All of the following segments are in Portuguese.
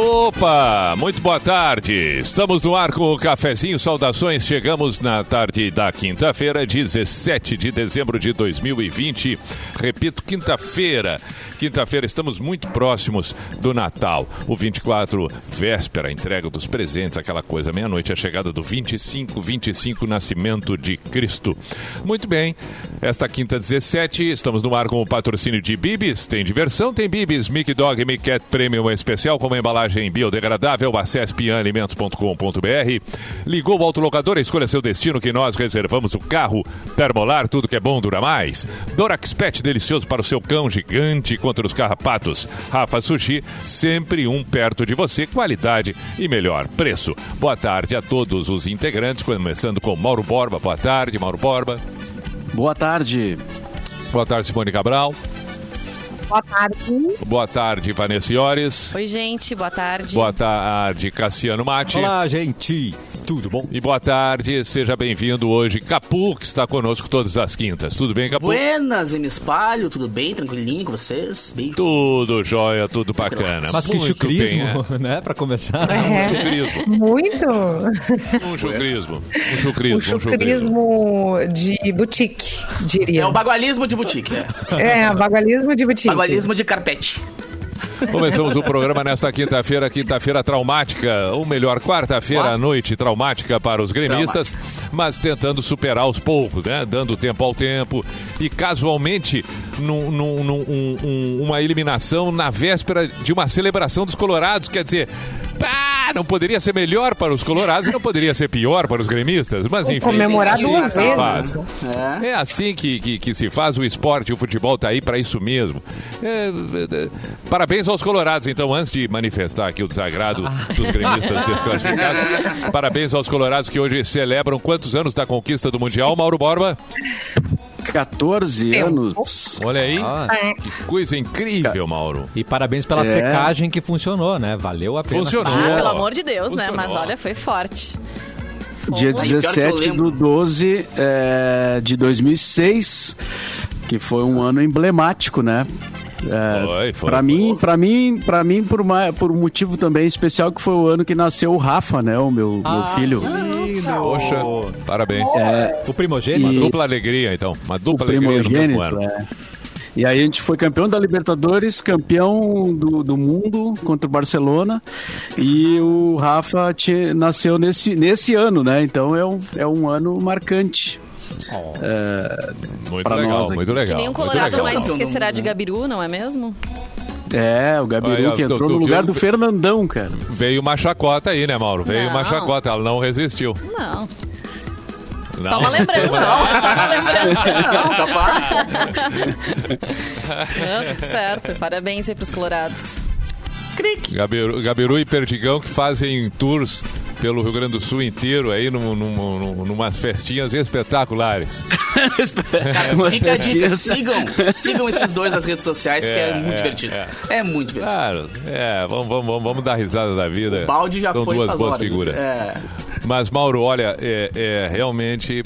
Opa, muito boa tarde. Estamos no ar com o cafezinho. Saudações. Chegamos na tarde da quinta-feira, 17 de dezembro de 2020. Repito, quinta-feira. Quinta-feira estamos muito próximos do Natal. O 24, véspera, entrega dos presentes, aquela coisa. Meia-noite, a chegada do 25, 25, nascimento de Cristo. Muito bem. Esta quinta 17, estamos no ar com o patrocínio de Bibis. Tem diversão, tem Bibis, Mic Dog, Mic Cat Premium especial com uma embalagem biodegradável. Acesse pianalimentos.com.br. Ligou o autolocador, escolha seu destino que nós reservamos o carro. Termolar, tudo que é bom dura mais. Dorax Pet, delicioso para o seu cão gigante contra os carrapatos. Rafa Sushi, sempre um perto de você, qualidade e melhor preço. Boa tarde a todos os integrantes, começando com Mauro Borba. Boa tarde, Mauro Borba. Boa tarde. Boa tarde, Simone Cabral. Boa tarde. Boa tarde, Vanessa Iores. Oi, gente, boa tarde. Boa tarde, Cassiano Mati. Olá, gente. Tudo bom? E boa tarde, seja bem-vindo hoje, Capu, que está conosco todas as quintas. Tudo bem, Capu? Buenas, e me espalho, tudo bem? Tranquilinho com vocês? Bem... Tudo jóia, tudo bacana. Mas que chucrismo, bem, é. né? Pra começar. Um chucrismo. Muito. Um chucrismo. Um chucrismo. Um chucrismo. chucrismo de boutique, diria. É o bagualismo de boutique, é. É, bagualismo de boutique. Bagualismo de carpete. Começamos o programa nesta quinta-feira, quinta-feira traumática, ou melhor, quarta-feira à noite traumática para os gremistas, mas tentando superar aos poucos, né? Dando tempo ao tempo. E casualmente num- num- num- um- um- uma eliminação na véspera de uma celebração dos colorados, quer dizer, pá, não poderia ser melhor para os colorados e não poderia ser pior para os gremistas, mas enfim. comemorar assim duas se vezes. faz. É. É assim que, que, que se faz o esporte, o futebol tá aí para isso mesmo. É, é, é, parabéns aos colorados, então, antes de manifestar aqui o desagrado dos gremistas desclassificados, parabéns aos colorados que hoje celebram quantos anos da conquista do Mundial, Mauro Borba? 14 Tempo. anos. Olha aí, Ah, que coisa incrível, Mauro. e parabéns pela É. secagem que funcionou, né? Valeu a pena. Funcionou. Ah, pelo amor de Deus, né? Funcionou. Mas olha, foi forte. Dia Fomos- pior que eu 17 lembro. do 12 é, de 2006, que foi um ano emblemático, né? É, Foi, foi, Pra foi. mim, para mim, para mim por, uma, por um motivo também especial que foi o ano que nasceu o Rafa, né? O meu, meu filho. lindo. Poxa, parabéns. É, O primogênito. E- Dupla alegria, então. Uma o dupla alegria no mesmo ano. É. E aí a gente foi campeão da Libertadores, campeão do, do mundo contra o Barcelona. E o Rafa tinha- nasceu nesse, nesse ano, né? Então é um, é um ano marcante. Muito Pra legal, nós muito legal. Nenhum muito colorado legal. mais esquecerá de. Gabiru, não é mesmo? É, o Gabiru Aí, que entrou tu no lugar viu? do Fernandão, cara. Veio uma chacota aí, né, Mauro? Veio uma Não. chacota, ela não resistiu. Não. Não. Só uma lembrança. Só uma lembrança. Não, capaz. Não, tudo certo. Parabéns aí pros colorados. Gabiru, Gabiru e Perdigão que fazem tours pelo Rio Grande do Sul inteiro aí num, num, num, numas festinhas espetaculares. Umas Fica a dica, festinhas. sigam, sigam esses dois nas redes sociais, que é, É, muito é, divertido. É. muito divertido. Claro, é, vamos, vamos, vamos, vamos dar risada da vida. o balde já São foi duas boas horas. figuras. É. Mas, Mauro, olha, é, é realmente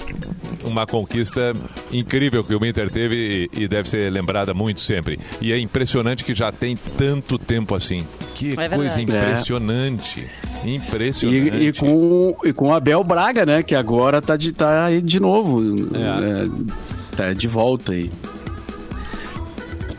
uma conquista incrível que o Inter teve e, e deve ser lembrada muito sempre. E é impressionante que já tem tanto tempo assim. Que É coisa verdade. impressionante. Impressionante. E, e com, e com o Abel Braga, né? Que agora tá, de, tá aí de novo. É. É, tá de volta aí.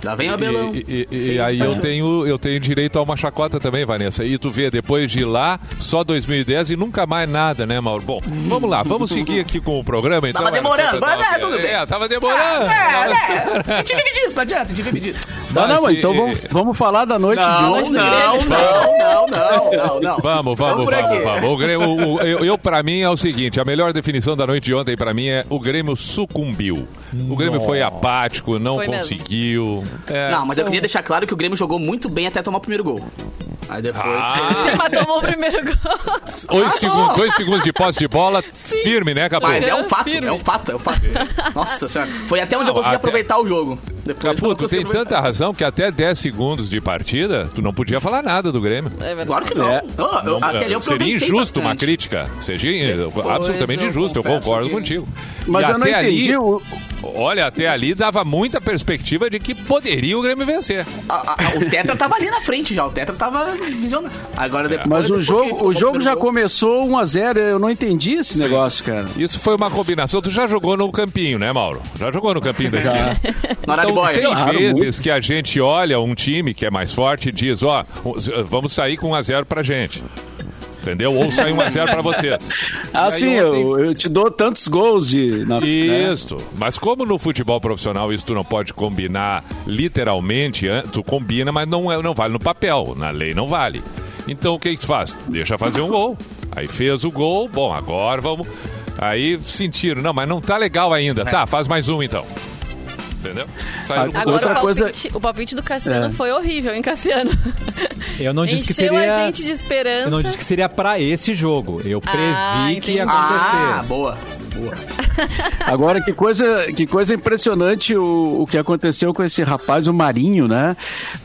Lá vem o Abelão. E, e- e aí eu tenho, eu tenho direito a uma chacota também, Vanessa. E tu vê, depois de lá, só 2010 e nunca mais nada, né, Mauro? Bom, vamos lá, vamos seguir aqui com o programa. Então, Tava demorando, mas é, tudo bem. É, tava demorando. É, né? A gente vive disso, não adianta, a gente vive disso. Não, não, Mas, então vamos, vamos falar da noite de hoje. não, não, não, não, não, não. Vamos, vamos, vamos, vamos. O Grêmio, o- o- eu, eu, pra mim, é o seguinte: a melhor definição da noite de ontem, pra mim, é o Grêmio sucumbiu. O Grêmio foi apático, não Foi mesmo. conseguiu. É, Não, mas eu queria deixar claro que o Grêmio jogou muito bem até tomar o primeiro gol. Aí depois. Ah. Mas tomou o primeiro gol. Oito segundos, oito segundos de posse de bola, firme, né, Capô? Mas é um fato, Firme. é um fato, é um fato. Nossa senhora. Foi até onde eu Não, consegui até- aproveitar o jogo. Depois eu Capu, não tu consegui tem tanta razão que até 10 segundos de partida, tu não podia falar nada do Grêmio. É. Claro que não. É. Não, eu- Não, eu seria aproveitei injusto uma bastante. crítica. Seria absolutamente eu injusto, eu concordo que- contigo. Mas E eu não até entendi. ali, o- olha, até ali dava muita perspectiva de que poderia o Grêmio vencer. A- a- o Tetra tava ali na frente já. O Tetra tava. visiona. Agora depois. Mas o depois que jogo, o jogo já primeiro gol- começou 1x0, eu não entendi esse negócio, cara. Isso foi uma combinação. Tu já jogou no campinho, né, Mauro? Já jogou no campinho da esquina. Então, boia. tem Claro, vezes que a gente olha um time que é mais forte e diz, ó, vamos sair com 1x0 pra gente. Entendeu? Ou sair 1x0 pra vocês. Ah, E aí sim, ontem- eu, eu te dou tantos gols de. Na, né? Isso. Mas como no futebol profissional isso tu não pode combinar literalmente, tu combina, mas não, é, não vale no papel. Na lei não vale. Então o que que tu faz? Deixa fazer um gol. Aí fez o gol, bom, agora vamos. Aí sentiram, não, mas não tá legal ainda. Tá, faz mais um então. Entendeu? Saiu Agora- Outra o coisa- palpite, o palpite do Cassiano É. foi horrível, hein, Cassiano? Eu não disse que seria. a gente de esperança. Eu não disse que seria pra esse jogo. Eu previ Ah, que ia acontecer. Ah, boa. Boa. Agora, que coisa, que coisa impressionante o, o que aconteceu com esse rapaz, o Marinho, né?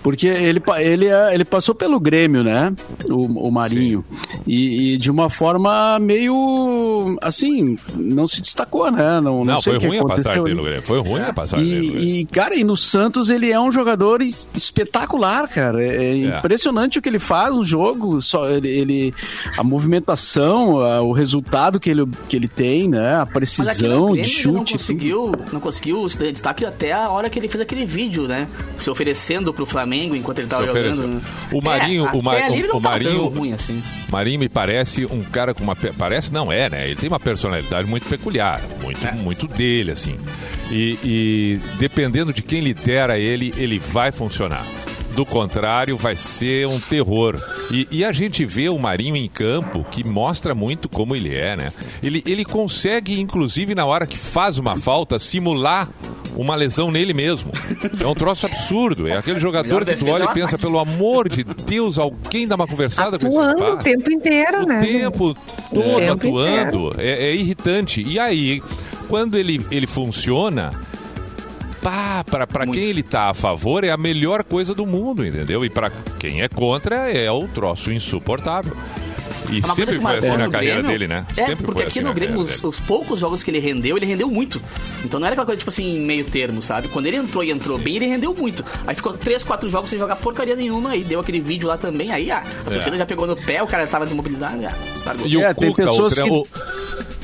Porque ele, ele, é- ele passou pelo Grêmio, né? O, o Marinho. E, e de uma forma meio. Assim, não se destacou, né? Não, não, Não, sei foi ruim a passagem dele no Grêmio. Foi ruim a passagem dele. E, e, cara, e no Santos ele é um jogador es- espetacular, cara. É, é impressionante o que ele faz no jogo. Só ele, ele- a movimentação, a- o resultado que ele, que ele tem, né? A precisão de chute. não conseguiu, não conseguiu se dar destaque até a hora que ele fez aquele vídeo, né? Se oferecendo pro Flamengo enquanto ele tava jogando. né? O Marinho- é, o Ma- até ali ele não o tava Marinho- ruim assim. Marinho me parece um cara com uma. Parece, não é, né? Ele tem uma personalidade muito peculiar, muito, É. muito dele, assim. E, e dependendo de quem lidera ele, ele vai funcionar. Do contrário, vai ser um terror. E, e a gente vê o Marinho em campo, que mostra muito como ele é, né? Ele, ele consegue, inclusive, na hora que faz uma falta, simular uma lesão nele mesmo. É um troço absurdo. É aquele jogador que tu defesa olha é e pensa, pelo amor de Deus, alguém dá uma conversada com esse Atuando o tempo inteiro, O né? gente? tempo todo O tempo atuando. É, é irritante. E aí, quando ele, ele funciona, pá, pra, pra Muito. quem ele tá a favor, é a melhor coisa do mundo, entendeu? E pra quem é contra, é o troço insuportável. E É uma sempre foi assim marcou na no carreira Grêmio. dele, né? É, sempre porque foi aqui assim no Grêmio, os, os poucos jogos que ele rendeu, ele rendeu muito. Então não era aquela coisa, tipo assim, meio termo, sabe? Quando ele entrou e entrou bem, ele rendeu muito. Aí ficou 3, 4 jogos sem jogar porcaria nenhuma, aí deu aquele vídeo lá também, aí ah, a É. torcida já pegou no pé, o cara tava desmobilizado, já largou. E o É, tem Cuca, o tre- que- o- é,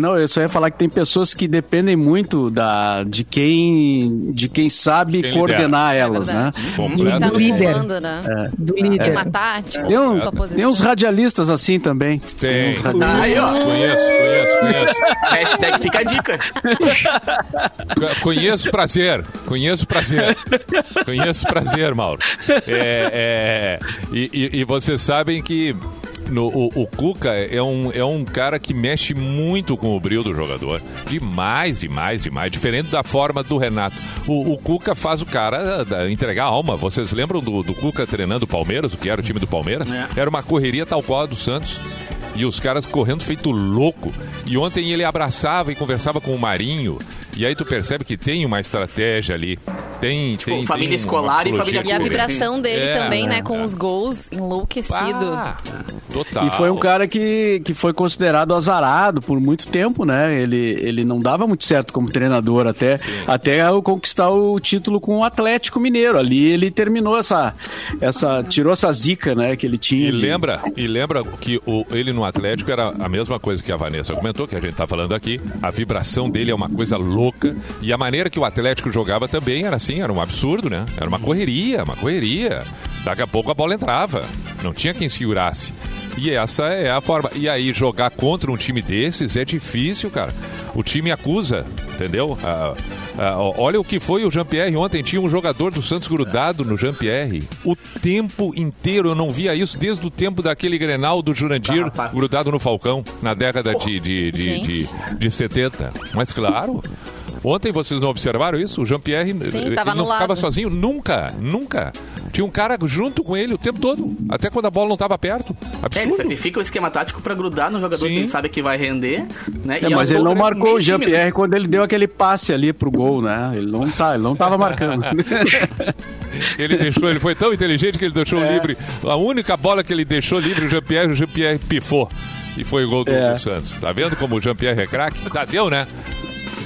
não, eu só ia falar que tem pessoas que dependem muito da, de quem de quem sabe Quem coordenar lidera. elas, É né? verdade. Completo. Tá no líder. comando, né? Do Tem líder. uma tática, Tem, um- tem uns radialistas assim também. Tem. uns radi- Aí, ó. Conheço, conheço, conheço. Hashtag fica a dica. Co- Conheço prazer, conheço prazer, conheço prazer, Mauro. É, é, e, e- e vocês sabem que no- o, o Cuca é um, é um cara que mexe muito com o brilho do jogador. Demais, demais, demais. Diferente da forma do Renato. O, o Cuca faz o cara da- entregar a alma. Vocês lembram do, do Cuca treinando o Palmeiras, o que era o time do Palmeiras? É. Era uma correria tal qual a do Santos. E os caras correndo feito louco. E ontem ele abraçava e conversava com o Marinho. E aí tu percebe que tem uma estratégia ali. Tem, Tipo, tem família tem escolar e família E a vibração dele É, também, né? é. Com os gols enlouquecido. Ah, total. E foi um cara que, que foi considerado azarado por muito tempo, né? Ele, ele não dava muito certo como treinador até, até eu conquistar o título com o Atlético Mineiro. Ali ele terminou essa, essa tirou essa zica, né, que ele tinha. E de- lembra, e lembra que o, ele no Atlético era a mesma coisa que a Vanessa comentou, que a gente tá falando aqui. A vibração dele é uma coisa louca. E a maneira que o Atlético jogava também era assim, era um absurdo, né? Era uma correria, uma correria. Daqui a pouco a bola entrava. Não tinha quem segurasse. E essa é a forma. E aí, jogar contra um time desses é difícil, cara. O time acusa, entendeu? Ah, ah, olha o que foi o Jean-Pierre ontem. Tinha um jogador do Santos grudado no Jean-Pierre. O tempo inteiro. Eu não via isso desde o tempo daquele Grenal do Jurandir Carrapato. grudado no Falcão, na década de, de, de, de, de 70. Mas claro. Ontem vocês não observaram isso? O Jean-Pierre não ficava sozinho. Nunca, nunca. Tinha um cara junto com ele o tempo todo. Até quando a bola não estava perto. É, ele Absurdo. sacrifica o esquema tático pra grudar no jogador Sim. que ele sabe que vai render, né? É, E mas ao ele não marcou o? Jean-Pierre quando ele deu aquele passe ali pro gol, né? Ele não tá, ele não tava marcando. Ele deixou, ele foi tão inteligente que ele deixou É. livre. A única bola que ele deixou livre, o Jean-Pierre, o Jean-Pierre pifou. E foi o gol do, É. Santos. Tá vendo como o Jean-Pierre é craque? Tá, deu, né?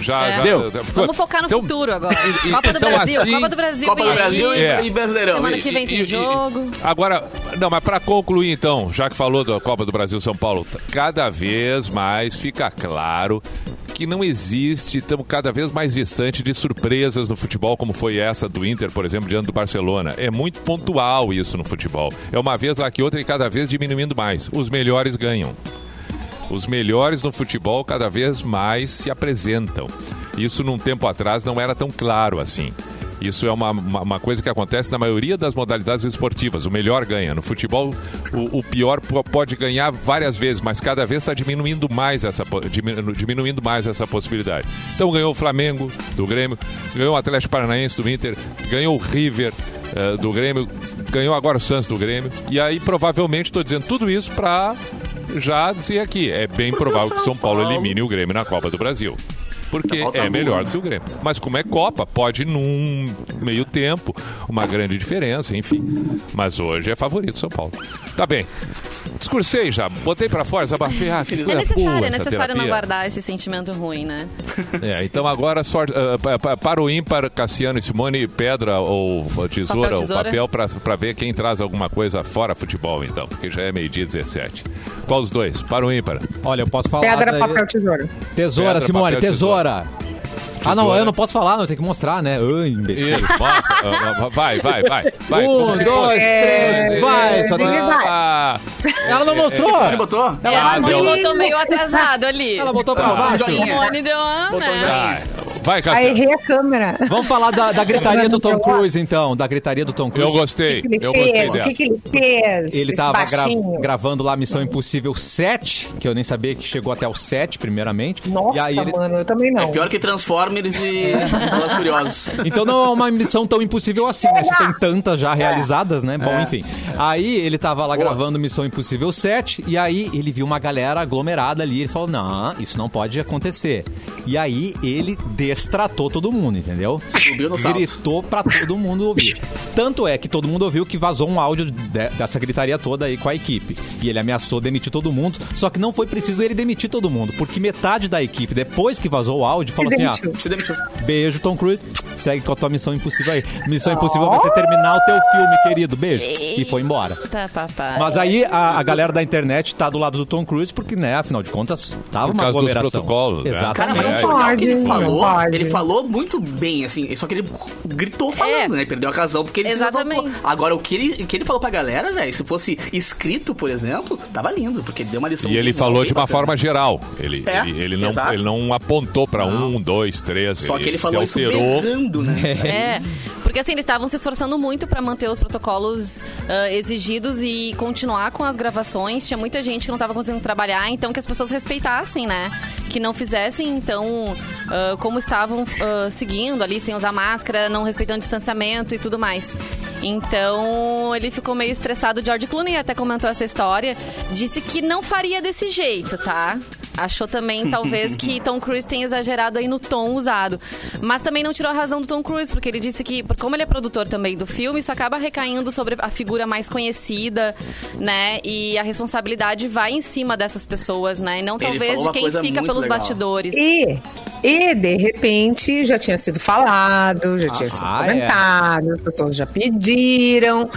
Já, É. já. Deu. Vamos focar no Então, futuro agora. e- e- Copa do então, Brasil, assim- Copa do Brasil Copa do Brasil e, É. e Brasileirão. Semana que vem tem E- e- jogo. Agora, não, mas para concluir então, já que falou da Copa do Brasil São Paulo, cada vez mais fica claro que não existe, estamos cada vez mais distante de surpresas no futebol, como foi essa do Inter, por exemplo, diante do Barcelona. É muito pontual isso no futebol. É uma vez lá que outra e cada vez diminuindo mais. Os melhores ganham. Os melhores no futebol cada vez mais se apresentam. Isso num tempo atrás não era tão claro assim. Isso é uma, uma, uma coisa que acontece na maioria das modalidades esportivas. O melhor ganha. No futebol, o, o pior po- pode ganhar várias vezes, mas cada vez está diminuindo mais essa diminuindo mais essa possibilidade. Então ganhou o Flamengo do Grêmio, ganhou o Atlético Paranaense do Inter, ganhou o River eh, do Grêmio, ganhou agora o Santos do Grêmio. E aí provavelmente estou dizendo tudo isso para já dizer aqui, é bem provável que São Paulo elimine o Grêmio na Copa do Brasil. Porque é melhor do que o Grêmio. Mas como é Copa, pode num meio tempo, uma grande diferença, enfim. Mas hoje é favorito São Paulo. Tá bem. Discursei já, botei pra fora, desabafei. Ah, É coisa necessário, é necessário não guardar esse sentimento ruim, né? É, então agora sorte, pa- para o ímpar, Cassiano e Simone, pedra ou tesoura, Papel, ou tesoura. papel pra, pra ver quem traz alguma coisa fora futebol, então, porque já é meio-dia 17. Qual os dois? Para o ímpar. Olha, eu posso falar. Pedra, daí- papel, tesoura. Tesoura, Pedra, Simone, papel, tesoura. Ah, não, eu não posso falar, não, tem que mostrar, né? Ai, imbecil. Isso, mostra. Ah, ah, vai, vai, vai. vai Um, dois, três, vai, só tem-. Ah, Ela não mostrou. Ele botou? Ah, Ela deu. botou meio atrasado ali. Ela botou pra Ah, baixo. joinha. Simone deu uma, né? ah, vai, Aí Cassiano. errei a câmera. Vamos falar da, da gritaria do Tom Cruise, então. Da gritaria do Tom Cruise. Eu gostei, O que, que ele eu gostei fez? O que, que ele fez? Ele Esse tava gra- gravando lá Missão Impossível 7, que eu nem sabia que chegou até o 7, primeiramente. Nossa, e aí ele... mano, eu também não. É pior que Transformers e Velozes Curiosos. Então não é uma missão tão impossível assim, né? Se tem tantas já realizadas, né? Bom, enfim. Aí ele tava lá gravando Missão Impossível 7, e aí ele viu uma galera aglomerada ali. Ele falou: Não, isso não pode acontecer. E aí ele destratou todo mundo, entendeu? Subiu no salto. Gritou pra todo mundo ouvir. Tanto é que todo mundo ouviu que vazou um áudio de- dessa gritaria toda aí com a equipe. E ele ameaçou demitir todo mundo. Só que não foi preciso ele demitir todo mundo, porque metade da equipe, depois que vazou o áudio, falou assim: demitiu. ah, Se demitiu. Beijo, Tom Cruise. Segue com a tua missão impossível aí. Missão impossível é você terminar o teu filme, querido. Beijo. E foi embora. Tá, papai. Mas aí a, a galera da internet tá do lado do Tom Cruise, porque, né, afinal de contas, tava Por uma causa dos aglomeração. protocolos, né? Cara, Exatamente. mas É. o legal que ele Pode, falou, ele falou muito bem, assim, só que ele gritou falando, É. né? Perdeu a razão porque ele se Exatamente. levou. Agora, o que ele, o que ele falou pra galera, velho, se fosse escrito, por exemplo, tava lindo, porque deu uma lição. E ele falou de uma bacana. forma geral. Ele, É, ele, ele, não, exato. ele não apontou pra Não. um, dois, três. Só que ele se falou isso alterou. berrando, né? É, porque assim, eles estavam se esforçando muito pra manter os protocolos ah, exigidos e continuar com as gravações. Tinha muita gente que não tava conseguindo trabalhar, então que as pessoas respeitassem, né? Que não fizessem, então, ah, como estavam ah, seguindo ali, sem usar máscara, não respeitando distanciamento e tudo mais. Então, ele ficou meio estressado. George Clooney até comentou essa história. Disse que não faria desse jeito, tá? Achou também, talvez, que Tom Cruise tenha exagerado aí no tom usado. Mas também não tirou a razão do Tom Cruise, porque ele disse que, como ele é produtor também do filme, isso acaba recaindo sobre a figura mais conhecida, né? E a responsabilidade vai em cima dessas pessoas, né? E não talvez de quem fica pelos legal. bastidores. E, e, de repente, já tinha sido falado, já tinha sido Ah, é. comentado, as pessoas já pediram.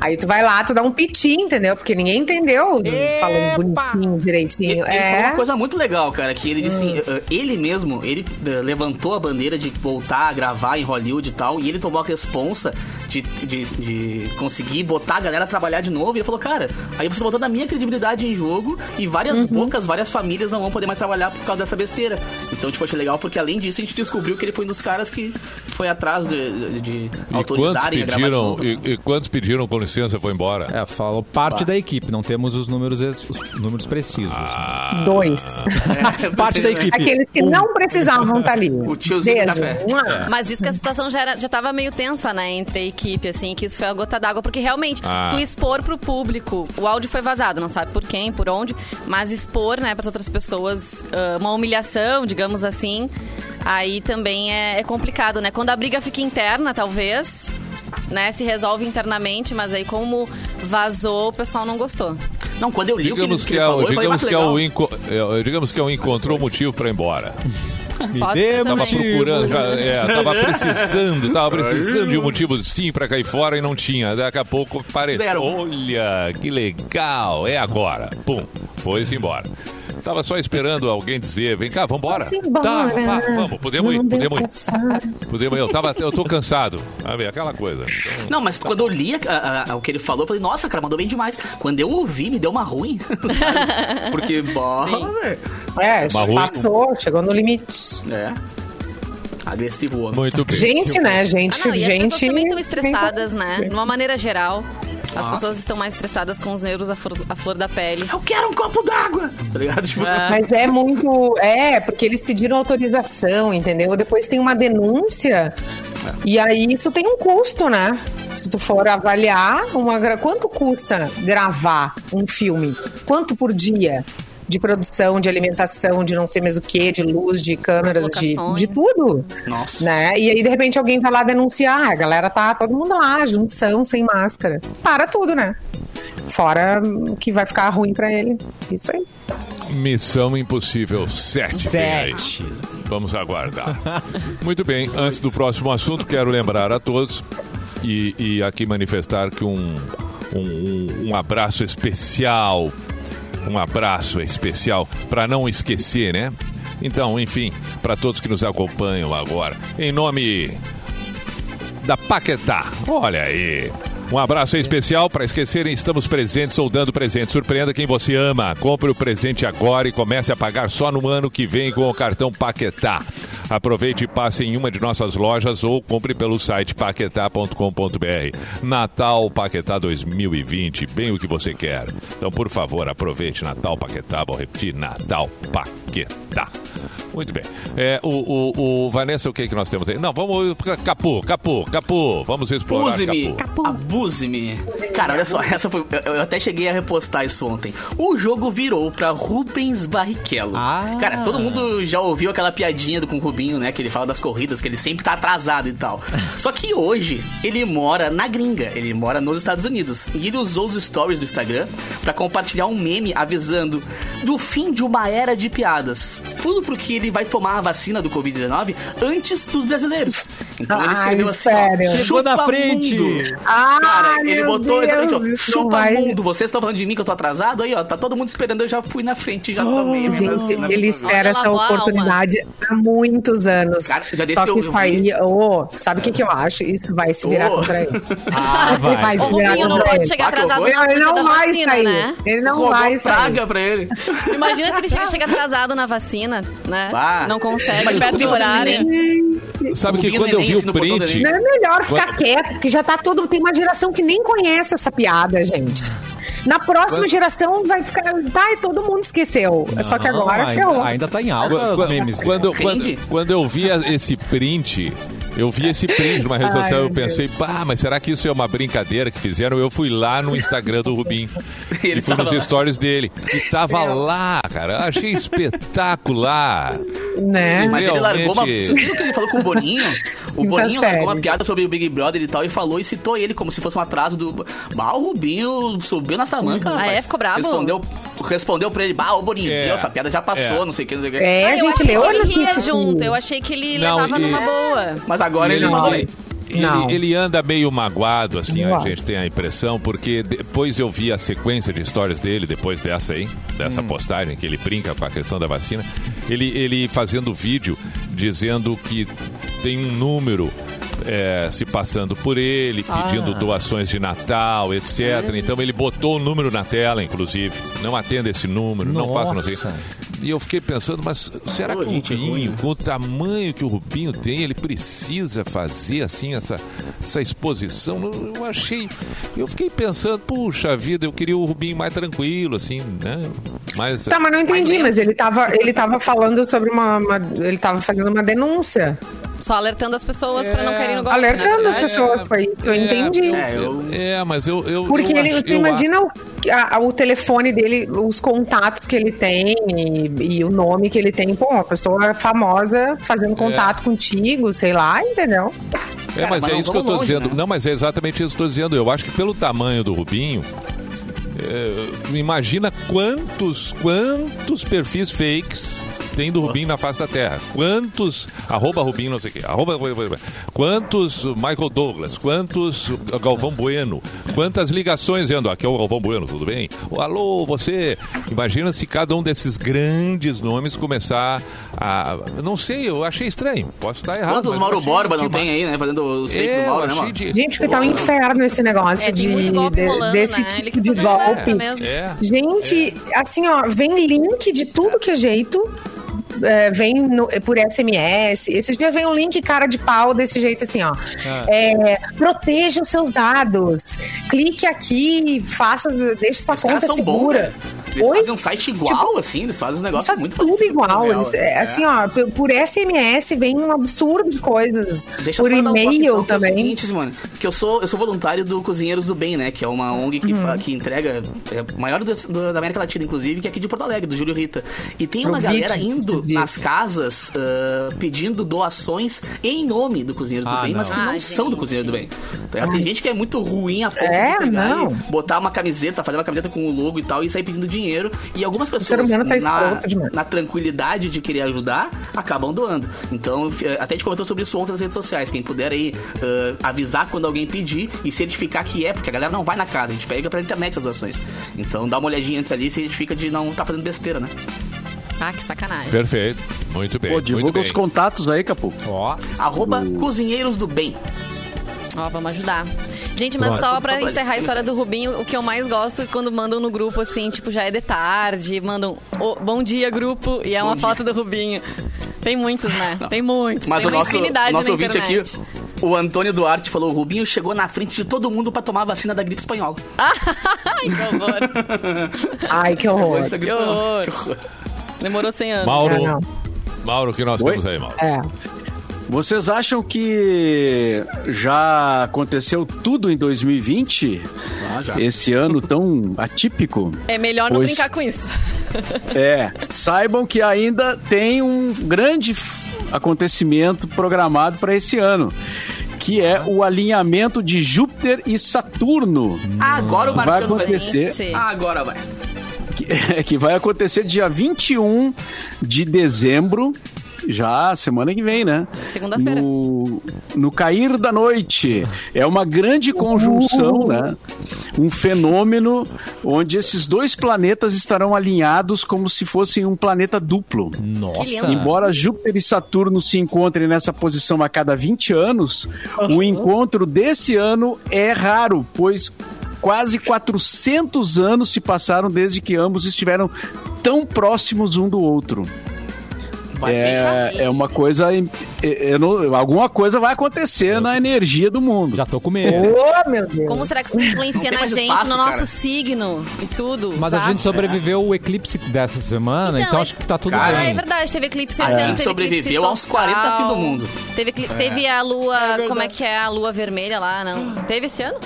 Aí tu vai lá, tu dá um piti, entendeu? Porque ninguém entendeu falando bonitinho, direitinho. Ele, ele falou é. uma coisa muito legal, cara, que ele disse, eh, ele mesmo, ele eh, levantou a bandeira de voltar a gravar em Hollywood e tal, e ele tomou a responsa de, de, de conseguir botar a galera a trabalhar de novo, e ele falou, cara, aí você botando a minha credibilidade em jogo, e várias bocas, várias famílias não vão poder mais trabalhar por causa dessa besteira. Então, tipo, achei legal, porque além disso, a gente descobriu que ele foi um dos caras que foi atrás de, de, de E autorizarem a gravar de pediram, novo. e, e quantos pediram com licença e foi embora? É, falou parte Bah. da equipe, não temos os números, os números precisos. Dois. É, parte da equipe. Aqueles que não precisavam estar ali. O tiozinho café. Mua. Mas diz que a situação já, era, já tava meio tensa, né, entre a equipe, assim, que isso foi a gota d'água, porque realmente, Ah. tu expor pro público, o áudio foi vazado, não sabe por quem, por onde, mas expor, né, para outras pessoas ah, uma humilhação, digamos assim, aí também é, é complicado, né? Quando a briga fica interna, talvez, né, se resolve internamente, mas aí como vazou, o pessoal não gostou. Não, quando eu li Digamos o que, que é, o- falou, eu falei, digamos, "Ah, que é legal." o é, digamos que é o encontrou motivo para ir embora. Me Pode dê ser Tava procurando, já, é, tava precisando, tava precisando de um motivo sim pra cair fora e não tinha. Daqui a pouco apareceu. Olha, que legal, é agora. Pum, foi-se embora. Tava só esperando alguém dizer, vem cá, vambora. Vamos embora. Tá, vá, vamos, podemos ir, podemos ir. Podemos ir. Eu, tava, eu tô cansado, sabe? Aquela coisa. Então, Não, mas quando eu li a- a- a- o que ele falou, eu falei, nossa, cara, mandou bem demais. Quando eu ouvi, me deu uma ruim. sabe? Porque, velho. É, Uma ruim. passou, chegou no limite. É. Agressivo, homem. muito bem. Gente, né? Gente, Ah, não, e as gente. pessoas também estão estressadas, né? De uma maneira geral. As pessoas estão mais estressadas com os nervos à flor, à flor da pele. Eu quero um copo d'água! Tá ligado? Tipo, É. Mas é muito. É, porque eles pediram autorização, entendeu? Depois tem uma denúncia. E aí isso tem um custo, né? Se tu for avaliar, uma, quanto custa gravar um filme? Quanto por dia? De produção, de alimentação, de não sei mais o que, de luz, de câmeras, de, de tudo. Nossa. Né? E aí, de repente, alguém vai lá denunciar. A galera tá todo mundo lá, junção, sem máscara. Para tudo, né? Fora que vai ficar ruim pra ele. Isso aí. Missão Impossível 7. vem aí. Vamos aguardar. Muito bem, antes do próximo assunto, quero lembrar a todos e, e aqui manifestar que um, um- um abraço especial, um abraço especial, para não esquecer, né? Então, enfim, para todos que nos acompanham agora, em nome da Paquetá. Olha aí. Um abraço especial para esquecerem, estamos presentes ou dando presente. Surpreenda quem você ama. Compre o presente agora e comece a pagar só no ano que vem com o cartão Paquetá. Aproveite e passe em uma de nossas lojas ou compre pelo site paquetá.com.br. Natal Paquetá 2020, bem o que você quer. Então, por favor, aproveite Natal Paquetá. Vou repetir, Natal Paquetá. Muito bem. É, o, o, o Vanessa, o que, que nós temos aí? Não, vamos. Capu, Capu, Capu. Vamos explorar Abuse-me, Capu. abuse-me. Cara, olha só, essa foi. Eu, eu até cheguei a repostar isso ontem. O jogo virou pra Rubens Barrichello. Ah. Cara, todo mundo já ouviu aquela piadinha do com o Rubinho, né? Que ele fala das corridas, que ele sempre tá atrasado e tal. Só que hoje ele mora na gringa, ele mora nos Estados Unidos. E ele usou os stories do Instagram pra compartilhar um meme avisando do fim de uma era de piadas. Tudo porque ele vai tomar a vacina do Covid-19 antes dos brasileiros. Então ele Ai, escreveu assim: sério? ó, Chegou na "Chupa frente." mundo." Ah, Cara, ele botou Deus, exatamente, ó, chupa vai- mundo, vocês estão falando de mim que eu tô atrasado, aí ó, tá todo mundo esperando, eu já fui na frente, já tomei. a minha Gente, vacina. ele espera essa oportunidade há muitos anos. Cara, já Só desceu, que eu isso vi. aí, ô, sabe o que, que eu acho? Isso vai se virar Ô. contra ele. Ah, vai. Se virar Rubinho não pode chegar atrasado na Ele não vai vacina, sair. né? Ele não vai praga sair. pra ele. Imagina que ele chega, chega atrasado na vacina, né? Bah. Não consegue, Mas perto o do Rubinho horário. nem- Sabe O que quando eu vi o print. Não é melhor ficar quieto, porque já tá todo. Tem uma geração que nem conhece essa piada, gente. Na próxima geração vai ficar. Tá, e todo mundo esqueceu. Só que Não, agora ainda, ferrou. ainda tá em alta Quando, os memes. quando, quando, quando eu vi esse print, eu vi esse print numa rede Ai, social, eu meu pensei, pá, mas será que isso é uma brincadeira que fizeram? Eu fui lá no Instagram do Rubinho Ele e fui nos lá. stories dele. E tava lá, cara. Achei espetacular. Né? Mas ele largou uma. Você viu que ele falou com o Boninho? O Quinta Boninho largou uma piada sobre o Big Brother e tal e falou e citou ele como se fosse um atraso do. Bah, o Rubinho subiu nas tamancas. Ah, rapaz. é? Ficou bravo? Respondeu, respondeu pra ele, bah, ô Boninho, É. essa piada já passou, É. não sei o que, não sei o que. É, Ah, a eu gente leu a ele ria junto. Eu achei que ele Não, levava e- numa boa. Mas agora ele, mandou bem. Ele, Não. ele anda meio magoado, assim, Eu a gente tem a impressão, porque depois eu vi a sequência de histórias dele, depois dessa aí, dessa postagem, que ele brinca com a questão da vacina, ele, ele fazendo vídeo dizendo que tem um número é, se passando por ele, pedindo Ah. doações de Natal, etc. Então ele botou o número na tela, inclusive. Não atenda esse número, não faça não sei. Nossa. E eu fiquei pensando, mas será Pô, que o Rubinho, né? com o tamanho que o Rubinho tem, ele precisa fazer assim essa, essa exposição? Eu- achei, eu fiquei pensando, puxa vida, eu queria o Rubinho mais tranquilo, assim, né? Mais, Tá, mas não entendi, Mas mas ele tava, ele tava falando sobre uma, uma- Ele tava fazendo uma denúncia. Só alertando as pessoas pra não caírem no golpe. alertando na as verdade. pessoas. Foi isso que eu entendi. É, eu- é, mas eu, eu Porque eu ele, acho- tu eu imagina o, a- o telefone dele, os contatos que ele tem e, e o nome que ele tem. Pô, uma pessoa famosa fazendo contato contigo, sei lá, entendeu? É, mas Cara, mas é isso que eu tô longe, dizendo. né? Não, mas é exatamente isso que eu tô dizendo. Eu acho que pelo tamanho do Rubinho, é, imagina quantos, quantos perfis fakes tem do Rubinho na face da Terra. Quantos, arroba Rubinho não sei o quê, arroba, quantos Michael Douglas, quantos Galvão Bueno, quantas ligações, Endo, aqui é o Galvão Bueno, tudo bem? Alô, você, imagina se cada um desses grandes nomes começar a, não sei, eu achei estranho, posso estar errado. Quantos Mauro Borba não tem aí, né? Fazendo os fake É, do Mauro, né, mano? de- Gente, que tá um inferno esse negócio É, de, muito golpe de- rolando, desse né? tipo de golpe. mesmo. É. Gente, assim, ó, vem link de tudo que é jeito. É, vem no- por SMS. Esses dias vem um link cara de pau desse jeito assim, ó. É, proteja os seus dados. Clique aqui, faça, deixe sua Os conta são bons, segura. velho. Eles Oi? fazem um site igual, Tipo, assim, eles fazem Eles negócios muito tudo igual. real, Eles, né? é, assim, ó, por- SMS vem um absurdo de coisas. Deixa por e-mail então, É também. seguinte, Simone, que eu sou, eu sou voluntário do Cozinheiros do Bem, né? Que é uma ONG que, Uhum. que entrega, é a maior do, do- da América Latina, inclusive, que é aqui de Porto Alegre, do Júlio Rita. E tem uma Eu vi galera indo nas casas ah, pedindo doações em nome do Cozinheiros do Ah, Bem, mas não. que não Ah, são do gente. Cozinheiro do Bem. Tá? Tem gente que é muito ruim a ponto É, de pegar não. e botar uma camiseta, fazer uma camiseta com o logo e tal, e sair pedindo dinheiro. E algumas pessoas, tá na, na tranquilidade de querer ajudar, acabam doando. Então, eh, até a gente comentou sobre isso ontem nas redes sociais. Quem puder aí eh, avisar quando alguém pedir e certificar que é, porque a galera não vai na casa, a gente pega pela internet as doações. Então dá uma olhadinha antes ali e certifica de não estar fazendo besteira, né? Ah, que sacanagem. Perfeito, muito bem, Pô, muito divulga bem. os contatos aí, Capu. Ó, Arroba Cozinheiros do Bem. Ó, vamos ajudar. Gente, mas Pronto. só pra encerrar a história do Rubinho, o que eu mais gosto é quando mandam no grupo, assim, tipo, já é de tarde, mandam "Ô, bom dia, grupo, e é uma dia. foto do Rubinho. Tem muitos, né? Tem muitos. Mas Tem o nosso, nosso ouvinte aqui, o Antônio Duarte, falou: o Rubinho chegou na frente de todo mundo pra tomar a vacina da gripe espanhola. Ai, que horror. Ai, que horror. Que horror. Que horror. Demorou 100 anos. Mauro, É. Mauro, o que nós Oi? temos aí, Mauro? É. Vocês acham que já aconteceu tudo em 2020? Ah, já. Esse ano tão atípico? É melhor não Pois- brincar com isso. É, saibam que ainda tem um grande acontecimento programado para esse ano, que é o alinhamento de Júpiter e Saturno, Agora o Marciano vai. acontecer. Agora vai. Que, que vai acontecer dia 21 de dezembro, já semana que vem, né? Segunda-feira. No, no cair da noite. É uma grande conjunção, né? Um fenômeno onde esses dois planetas estarão alinhados como se fossem um planeta duplo. Nossa. Embora Júpiter e Saturno se encontrem nessa posição a cada 20 anos, o encontro desse ano é raro, pois quase 400 anos se passaram desde que ambos estiveram tão próximos um do outro. É, é uma coisa. é- eu não- alguma coisa vai acontecer na energia do mundo. Já tô com medo. Oh, meu Deus. Como será que isso influencia na gente, espaço, no nosso cara. signo e tudo? Mas a gente sobreviveu o eclipse dessa semana, então, Então, acho que tá tudo Cara, Ah, é bem. verdade, teve eclipse A esse ano, gente teve sobreviveu aos 40 total. fim do mundo. Teve, teve a lua, como é que é a lua vermelha lá, não? Teve esse ano?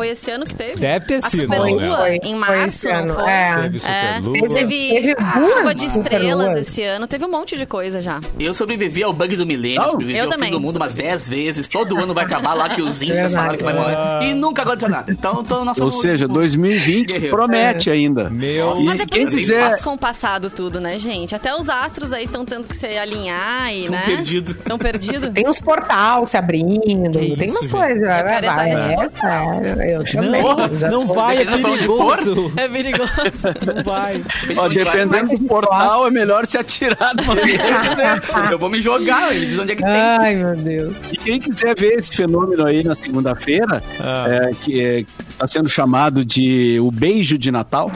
Foi esse ano que teve? Deve ter a sido. Superlua, Foi, em foi março, esse não ano, foi? é. Teve É, Superlua. teve, Teve duas chuva de estrelas esse ano, teve um monte de coisa já. Eu sobrevivi ao bug do milênio, Não, sobrevivi eu ao também. fim do mundo umas 10 vezes. Todo ano vai acabar lá que os incas falaram que vai morrer. E nunca aconteceu nada. Então, então nós Ou seja, 2020 Guerreiro. promete ainda. Meu. Mas é por quem isso que quiser. faz com o passado tudo, né, gente? Até os astros aí estão tendo que se alinhar e, Tão né? perdido. Estão perdidos. Tem uns portal se abrindo, Que tem isso, umas coisas. Nesse é, portal. sério, eu. Não, não vai, é perigoso. É perigoso. Não vai. Ó, dependendo do portal, é melhor se atirar vez. Eu vou me jogar, ele diz onde é que tem. Ai, meu Deus. E quem quiser ver esse fenômeno aí na segunda-feira, é, que está sendo chamado de o beijo de Natal,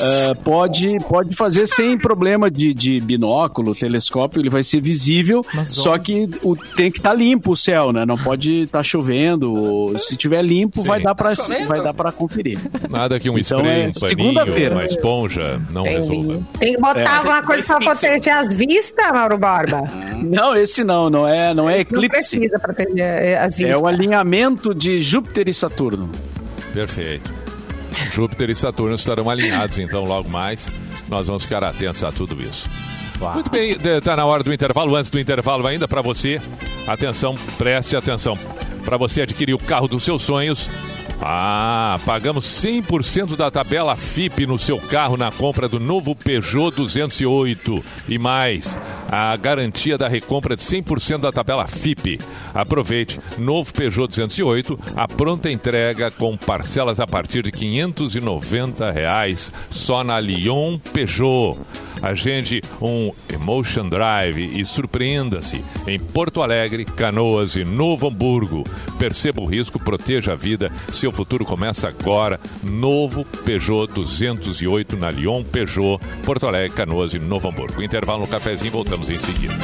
é, pode, pode fazer sem problema de, de binóculo, telescópio, ele vai ser visível, Mas, só que o, tem que estar limpo o céu, né? Não pode estar chovendo. ou se tiver limpo, vai dar para vai dar para conferir. Nada que um Então spray, é um paninho, segunda-feira. uma esponja não resolva. Tem, tem que botar É. alguma coisa pra pixels. proteger as vistas, Mauro Borba. Não, esse não, não é, não é Não eclipse. precisa proteger eh, as vistas. É o alinhamento de Júpiter e Saturno. Perfeito. Júpiter e Saturno estarão alinhados, então, logo mais. Nós vamos ficar atentos a tudo isso. Muito bem, está na hora do intervalo. Antes do intervalo, ainda para você, atenção, preste atenção. Para você adquirir o carro dos seus sonhos, Ah, pagamos 100% da tabela FIP no seu carro na compra do novo Peugeot 208 e mais a garantia da recompra de 100% da tabela FIP. Aproveite, novo Peugeot 208, a pronta entrega com parcelas a partir de 590 reais só na Lyon Peugeot. Agende um Emotion Drive e surpreenda-se em Porto Alegre, Canoas e Novo Hamburgo. Perceba o risco, proteja a vida. Seu futuro começa agora. Novo Peugeot 208 na Lyon Peugeot, Porto Alegre, Canoas e Novo Hamburgo. Intervalo no cafezinho, voltamos em seguida.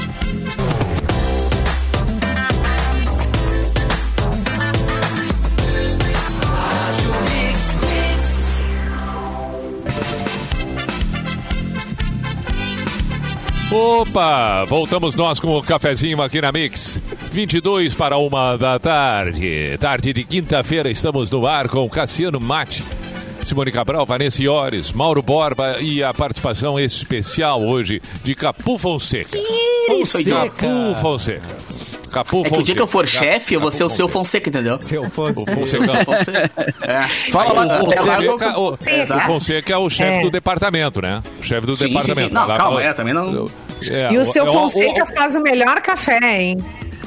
Opa, voltamos nós com o cafezinho aqui na Mix. 22 para uma da tarde. Tarde de quinta-feira, estamos no ar com Cassiano Mate, Simone Cabral, Vanessa Iores, Mauro Borba e a participação especial hoje de Capu Fonseca. Isso, idiota. Capu Fonseca. Capu É que o dia que eu for Fonseca. chefe, eu vou ser o seu Fonseca. Fonseca, entendeu? Seu Fonseca. seu Fonseca. É. Fala lá, o Fonseca, o, o Fonseca é o chefe É. do departamento, né? O chefe do Sim, sim, departamento. sim. Não, Lá- calma, é, também não- É, E o seu é o- Fonseca o- faz o melhor café, hein?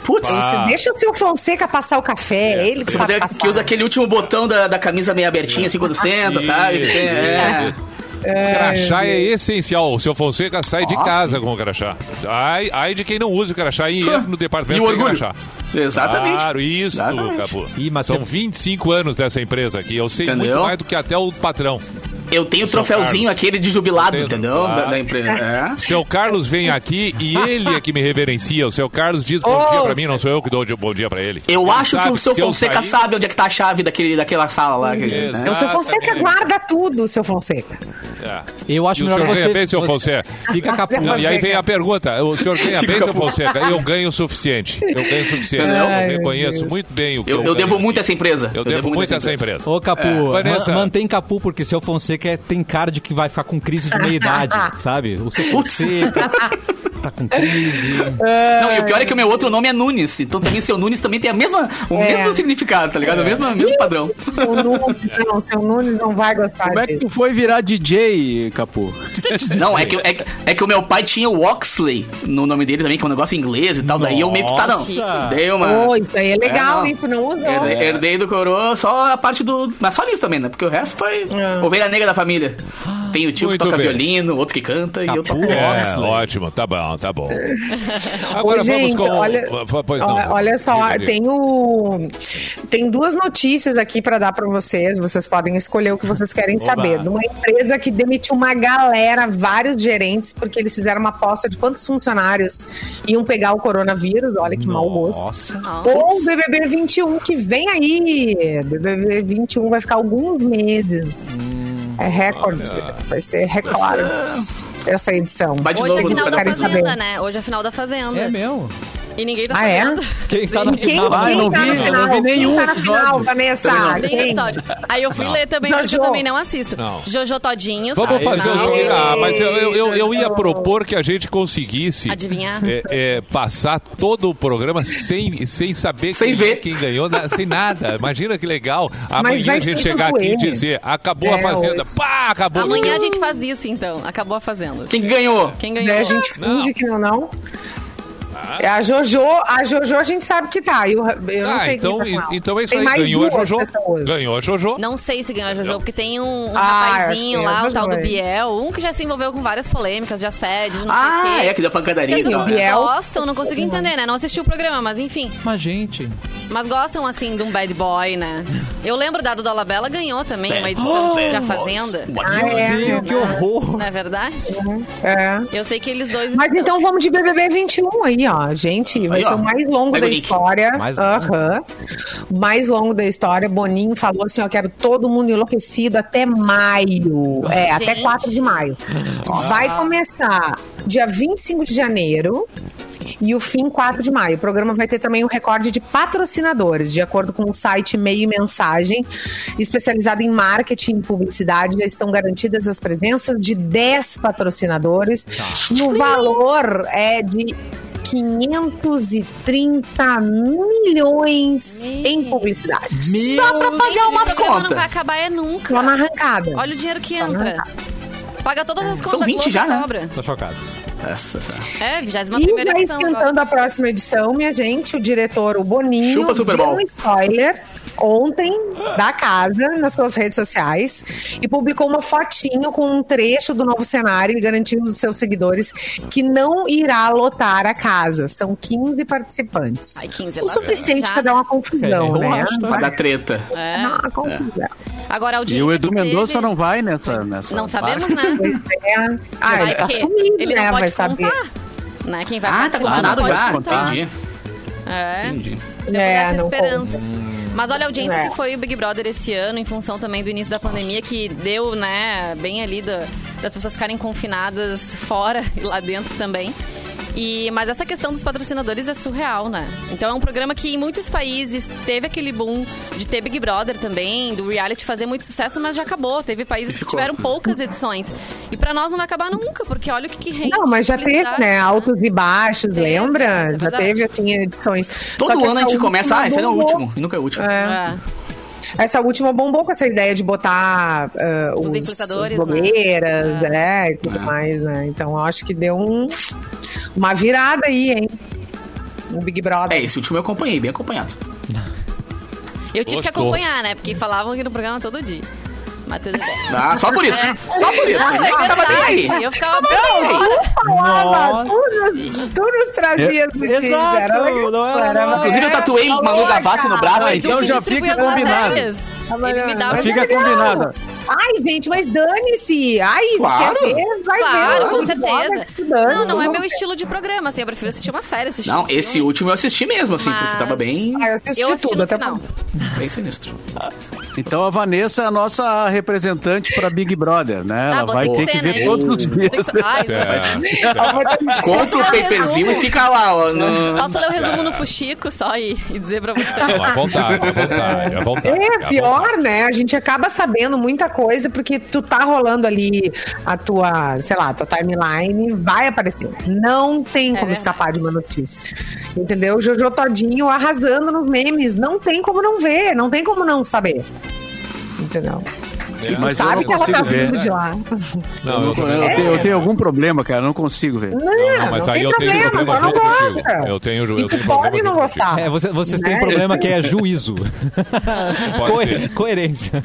Putz, Ah. Deixa o seu Fonseca passar o café, É. ele que Você sabe que usa aquele último botão da, da camisa meio abertinha, assim, quando senta, sabe? Tem- é. Crachá é essencial. O seu Fonseca sai de Nossa. casa com o crachá. Ai, ai de quem não usa o crachá e entra no departamento E o sem crachá. Exatamente. Claro, isso, Exatamente. Capu. Ih, mas São você- 25 anos dessa empresa aqui. Eu sei Entendeu? muito mais do que até o patrão. Eu tenho o troféuzinho Carlos. aquele de jubilado, entendeu? Da, da empresa. É. O seu Carlos vem aqui e ele é que me reverencia. O seu Carlos diz bom Ô, dia pra mim, não sou eu que dou bom dia pra ele. Eu Ele acho que o seu se eu Fonseca sair- sabe onde é que tá a chave daquele, daquela sala lá. que- Exato. né? O seu Fonseca Exatamente. guarda tudo, o seu Fonseca. É. Eu acho E o melhor senhor você... ganha bem, seu Fonseca? Fica capu. Não, e aí vem a pergunta: o senhor ganha bem, seu Fonseca? Eu ganho o suficiente. Eu ganho o suficiente. Entendeu? Eu Ai, reconheço muito bem o que Eu, eu, eu devo muito a essa empresa. Eu devo muito a essa empresa. Ô, Capu, É, mantém Capu, porque seu Fonseca é- tem cara de que vai ficar com crise de meia-idade, sabe? O seu tá com crise. Não, e o pior é que o meu outro nome é Nunes. Então também seu Nunes também tem a mesma, o É. mesmo significado, tá ligado? O mesmo, mesmo padrão. O Nunes, não, o seu Nunes não vai gostar Como é que tu foi virar DJ, Capu? Não, é que, é, que- é que o meu pai tinha o Oxley no nome dele também, que é um negócio em inglês e tal. Daí eu meio que tá, não. Nossa. Dei uma. Ô, isso aí é legal, É, não. hein? Tu não usou. Herdei, herdei do coroa só a parte do. Mas só nisso também, né? Porque o resto foi É. ovelha negra da família. Tem o tio Muito que toca bem. violino, outro que canta e eu Capu. toco. É, Oxley. ótimo, tá bom, tá bom. Agora Ô, gente, vamos com. olha, Pois não, olha, só, diga, tem o tem duas notícias aqui para dar para vocês. Vocês podem escolher o que vocês querem saber. De uma empresa que demitiu uma galera, vários gerentes, porque eles fizeram uma aposta de quantos funcionários iam pegar o coronavírus. Olha que mau gosto. Nossa. Ou o BBB 21 que vem aí. BBB 21 vai ficar alguns meses. é recorde. olha. Vai ser recorde essa edição. Vai de Hoje é novo no final da Fazenda. Fazenda, saber. né? Hoje é final da Fazenda. É mesmo? E ninguém tá Ah, é? fazendo. Quem tá na Quem, final? Ah, eu não quem tá vi, final? não vi nenhum Quem tá na episódio. final, Vanessa? Também Tem Quem? episódio. Aí eu fui Não. ler também, porque eu também não assisto. Não. Jojo Todinho. Vamos tá? fazer o Não. seguinte. Ah, mas eu, eu, eu, eu ia propor que a gente conseguisse Adivinhar? é, é, passar todo o programa sem, sem saber Sem quem, ver. quem ganhou, na- sem nada. Imagina que legal. Amanhã a gente chegar aqui e dizer: acabou a É, fazenda. hoje. Pá, acabou. Amanhã a gente faz isso, então. Acabou a Fazenda. Quem ganhou? Quem ganhou? a gente Não. finge que não, não. É A Jojo, a Jojo a gente sabe que tá. Eu, eu não Ah, sei então, quem tá então é isso Tem aí. Ganhou a Jojo. pessoas. Ganhou a Jojo. Não sei se ganhou a Jojo, porque tem um, um Ah, rapazinho é lá, o tal do é. Biel, um que já se envolveu com várias polêmicas de assédio, não Ah, sei o quê. é que deu pancadaria Que as pessoas Biel. gostam, não consigo entender, né? Não assisti o programa, mas enfim. Mas, gente... Mas gostam, assim, de um bad boy, né? Eu lembro da do Dolabella ganhou também uma Bad edição boys. de A Fazenda. Ah, é. Deus, que horror. Não é verdade? É. Eu sei que eles dois Mas estão- então vamos de BBB 21 aí, ó. Gente, vai Aí, ser ó. o mais longo da história. Mais Aham. O Mais longo da história. Boninho falou assim, ó, quero todo mundo enlouquecido até maio. É, até Gente. 4 de maio. Vai começar dia 25 de janeiro. E o fim 4 de maio. O programa vai ter também um recorde de patrocinadores, de acordo com o site Meio e Mensagem, especializado em marketing e publicidade. Já estão garantidas as presenças de 10 patrocinadores. No valor é de 530 milhões em Meu. publicidade. Dá pra Gente, pagar esse umas programa não vai contas. acabar é nunca. Só na arrancada. Olha o dinheiro que Só entra. Paga todas as contas São da 20 Globo já, né? sobra. Tô chocado. Essa, essa. É, 21 E primeira vai edição agora. esquentando a próxima edição, minha gente. O diretor, o Boninho, Chupa, Super deu um spoiler ontem da casa nas suas redes sociais e publicou uma fotinho com um trecho do novo cenário e garantindo aos seus seguidores que não irá lotar a casa. São 15 participantes. Ai, 15 é o suficiente para dar uma confusão, É, né? dar treta. É. Uma confusão. Agora a E audiência o Edu Mendonça teve- não vai nessa. nessa Não sabemos, barca. né? Pois é. Ah, Vai ele tá assumido, ele né? não Vai pode saber. contar. Né? Quem vai Ah, tá pode já. contar. Entendi. É. Entendi. Temos É, essa esperança. Mas olha a audiência É. que foi o Big Brother esse ano, em função também do início da pandemia, que deu, né, bem ali da- das pessoas ficarem confinadas fora e lá dentro também. E, mas essa questão dos patrocinadores é surreal, né? Então é um programa que em muitos países teve aquele boom de ter Big Brother também, do reality fazer muito sucesso, mas já acabou. Teve países que tiveram poucas edições. E pra nós não vai acabar nunca, porque olha o que, que rende. Não, mas já teve, publicidade, né? Altos e baixos, Teve, lembra? é já teve, assim, edições. Todo Só que ano a gente começa, ah, esse é o último. E nunca é o último. É. É. Essa última bombou com essa ideia de botar ah, Os os, influenciadores, os blogueiras, né? né? E tudo mais, né? Então eu acho que deu um, uma virada aí, hein? No Big Brother. É, esse último eu acompanhei, bem acompanhado. Eu tive que Gostou. acompanhar, né? Porque falavam aqui no programa todo dia. Mas tudo bem. Ah, só por isso. Só por isso. É Nem tava nem aí. Eu ficava Tu falava, tu, nos- tu nos trazia notícias. Exato, era não era nada. Inclusive, eu tatuei Manu Gavassi no braço. então Tu já fica combinado. Ele me dava Fica é legal. combinado. Ai, gente, mas dane-se. Ai, Claro. quer ver, vai Claro, ver. com certeza. estudando. Não, não é meu ver. estilo de programa, assim. Eu prefiro assistir uma série, assistir Não, um esse filme. último eu assisti mesmo, assim, porque Mas- tava bem, Ah, eu assisti Eu assisti tudo, no até final. bem sinistro. Então a Vanessa é a nossa representante para Big Brother, né? Ela Ah, vou vai ter que que ser, ver né, todos os dias. Ai, É. Compra o pay-per-view e fica lá, ó. No... Posso ler o resumo no Fuxico só e, e dizer pra você? Não, à vontade, à vontade, à vontade. É, à pior, vontade. né? A gente acaba sabendo muita coisa porque tu tá rolando ali a tua, sei lá, a tua timeline, vai aparecer. Não tem como verdade. escapar de uma notícia. Entendeu? Jojo Todinho arrasando nos memes. Não tem como não ver, não tem como não saber. Entendeu? É. E tu Mas eu sabe não que ela tá consigo ver. vindo de lá. Não, eu Eu, não. tenho, eu tenho algum problema, cara, eu não consigo ver. Não, Não, mas não aí tem eu tenho problema, não junto contigo. gosta. Eu tenho, eu E tu tenho pode não gostar. É, você- vocês têm Né? problema que é juízo. Pode coerência.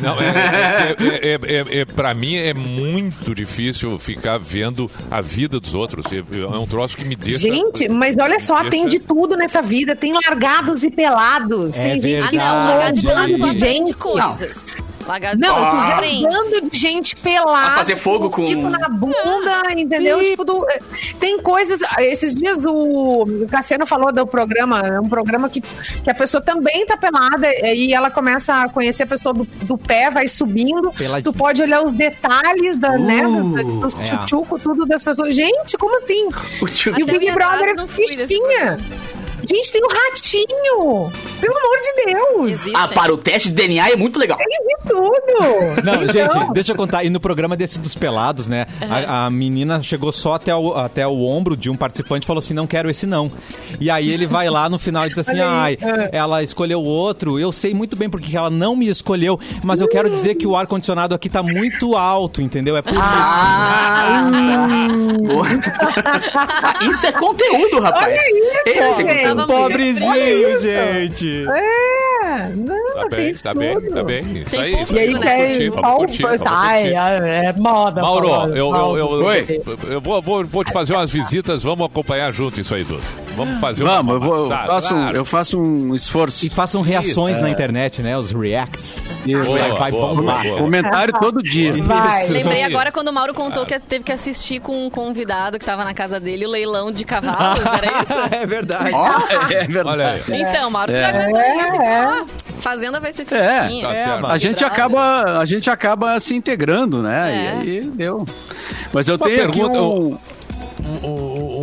Não, é, é, é, é, é, pra mim é muito difícil ficar vendo a vida dos outros. É, é um troço que me deixa. Gente, mas olha só, deixa- tem de tudo nessa vida. Tem largados e pelados. É tem gente Ah, verdade. não, Lagados e Pelados de só aprende gente. coisas. Lagados e Não, ah. bando de gente pelada. A fazer fogo com- na bunda, entendeu? Ih. Tipo, do- tem coisas. Esses dias o Cassiano falou do programa, é um programa que, que a pessoa também tá pelada e ela começa a conhecer a pessoa do, do pé, vai subindo. Tu pode olhar os detalhes da, né, Uh, do, do é. tchutchuco, tudo das pessoas. Gente, como assim? O tio- E o Big Brother é fichinha. Gente, tem um ratinho! Pelo amor de Deus! Existe. Ah, para o teste de DNA é muito legal. Tem de tudo! Não, Então, gente, deixa eu contar. E no programa desse dos pelados, né? A, a menina chegou só até o, até o ombro de um participante e falou assim: não quero esse não. E aí ele vai lá no final e diz assim: ai, ela escolheu outro. Eu sei muito bem porque ela não me escolheu, mas eu quero dizer que o ar-condicionado aqui tá muito alto, entendeu? É por isso. Ah, isso é conteúdo, rapaz. Olha isso, Esse é gente. conteúdo. Tava Pobrezinho, gente. É, não, Tá bem, tá bem, tudo. tá bem. Isso Tem aí, isso E aí quer curtir, Ai, é moda. Mauro, eu, eu, eu, eu vou, vou, vou te fazer umas visitas, vamos acompanhar junto isso aí, Dudu. Vamos fazer Vamos, eu, vou, eu, faço, claro. eu faço um esforço. E façam reações na internet, né? Os reacts. Isso. Boa, vai boa, bombar. boa. Comentário todo dia. Lembrei agora quando o Mauro contou que teve que assistir com um convidado que tava na casa dele, o leilão de cavalos, era isso? é verdade. É verdade. Olha aí. Então, Mauro, tu já aguentou É, isso? é. Ah, fazenda vai ser É, fresquinha. tá certo. A gente, acaba, a gente acaba se integrando, né? É. E aí deu. Mas eu Uma tenho aqui pergunta, um... um- um-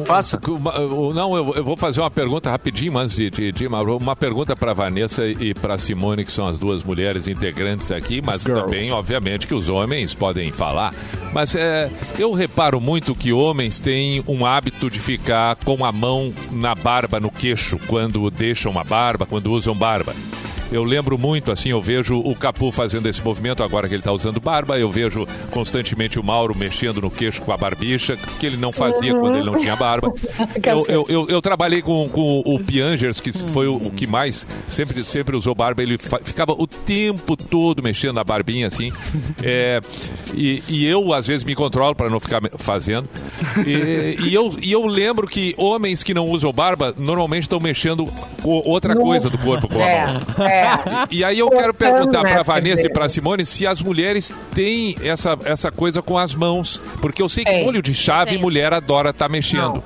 Faça. uma- um- não, eu, eu vou fazer uma pergunta rapidinho antes de, de, de- uma, uma pergunta para Vanessa e para Simone, que são as duas mulheres integrantes aqui, mas também, obviamente, que os homens podem falar. Mas é, eu reparo muito que homens têm um hábito de ficar com a mão na barba, no queixo, quando deixam a barba, quando usam barba. Eu lembro muito, assim, eu vejo o Capu fazendo esse movimento agora que ele está usando barba, eu vejo constantemente o Mauro mexendo no queixo com a barbicha, que ele não fazia quando ele não tinha barba. Eu, eu, eu, eu trabalhei com, com o Piangers, que foi o, o que mais sempre, sempre usou barba, ele ficava o tempo todo mexendo na barbinha, assim. É, e, e eu, às vezes, me controlo para não ficar fazendo. E, e eu, e eu lembro que homens que não usam barba normalmente estão mexendo com outra coisa do corpo com a mão. É, é. E aí eu quero perguntar né, para Vanessa e para Simone se as mulheres têm essa, essa coisa com as mãos, porque eu sei que molho de chave mulher adora estar mexendo.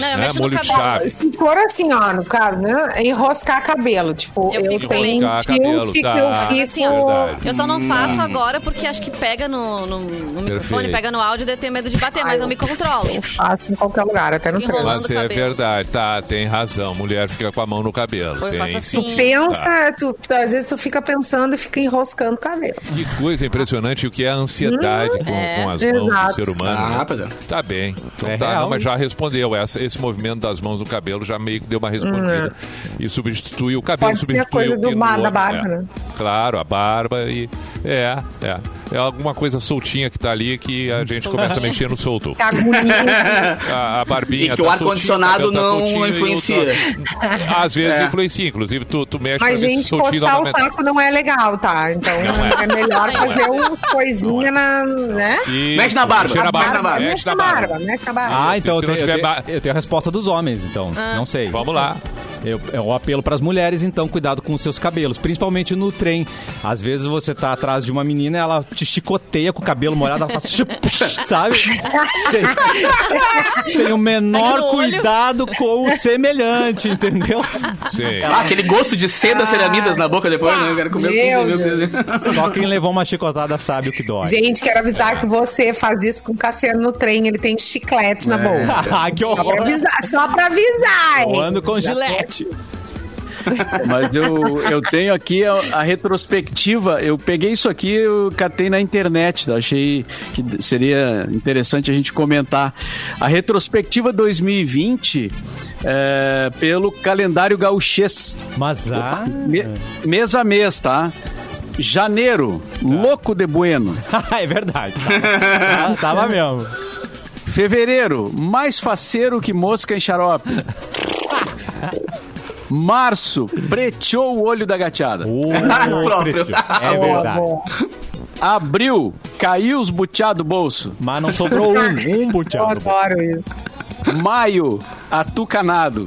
Não, eu né? mexo no Molho de cabelo. chave. Se for assim, ó, no caso, né? Enroscar cabelo. Tipo, Eu eu, fico tenho um cabelo, que tá. eu fico... Assim, ó, eu só não faço agora porque acho que pega no, no, no microfone, pega no áudio e eu tenho medo de bater, mas eu me controlo. Eu faço em qualquer lugar, até no trânsito. Mas do é verdade, tá, tem razão. Mulher fica com a mão no cabelo. Eu tem, assim. Pensa, tu, tu- às vezes tu fica pensando e fica enroscando o cabelo. Que coisa impressionante o que é a ansiedade com, É. com as mãos do Exato. ser humano. Ah, né? é. Tá bem. Então É tá, real, não, mas já respondeu. Essa, esse movimento das mãos no cabelo já meio que deu uma respondida. E substitui o cabelo. Pode ser a substitui coisa o do bar- da barba, é. né? Claro, a barba e. É, é. É alguma coisa soltinha que tá ali que a gente começa a mexer no solto. Que agonia. A, a barbinha. E que o tá ar-condicionado o cabelo tá não o influencia. Às vezes influencia, inclusive tu, tu mexe Mas, se gente, o soltinho dá coçar o saco não é legal, tá? Então é. é, melhor Não é. fazer uns coisinha na. né? Mexe na barba, mexe na barba. Mexe na barba, mexe na barba. Ah, então eu Se tenho, eu, tiver tenho, ba- eu tenho a resposta dos homens, então. Não sei. Vamos lá. Eu, é um apelo para as mulheres, então, cuidado com os seus cabelos, principalmente no trem. Às vezes você tá atrás de uma menina, ela te chicoteia com o cabelo molhado, ela faz chup, sabe? Tem, tem o menor olho. cuidado com o semelhante, entendeu? Sim. Ah, aquele gosto de seda ceramidas na boca depois, né? Eu quero comer Meu 15 mil coisas. Só quem levou uma chicotada sabe o que dói. Gente, quero avisar que você faz isso com o Cassiano no trem, ele tem chicletes na boca. Ah, que Só pra horror! avisar, só pra avisar. Eu ando com gilete. Mas eu, eu tenho aqui a, a retrospectiva. Eu peguei isso aqui, eu catei na internet. eu Achei que seria interessante a gente comentar. A retrospectiva 2020 é, pelo calendário gauchês. Mas ah, Me- mês a mês, tá? Janeiro, louco de bueno. é verdade. Tava, tava mesmo. Fevereiro, mais faceiro que mosca em xarope. Março, preteou o olho da gateada. O próprio. preto. É verdade. Abril, caiu os buteados do bolso. Mas não sobrou um, um Eu buteado. adoro isso. Maio, atucanado.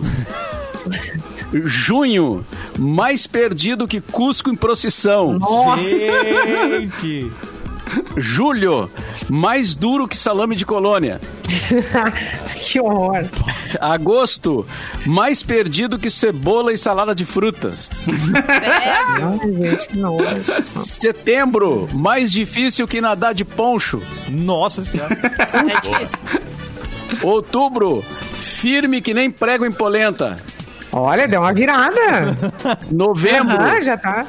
Junho, mais perdido que Cusco em procissão. Nossa, Gente! Julho, mais duro que salame de colônia. que horror. Agosto, mais perdido que cebola e salada de frutas. Ai, gente, que nojo. Setembro, mais difícil que nadar de poncho. Nossa senhora. É difícil. Outubro, firme que nem prego em polenta. Olha, deu uma virada. Novembro, Aham, já tá.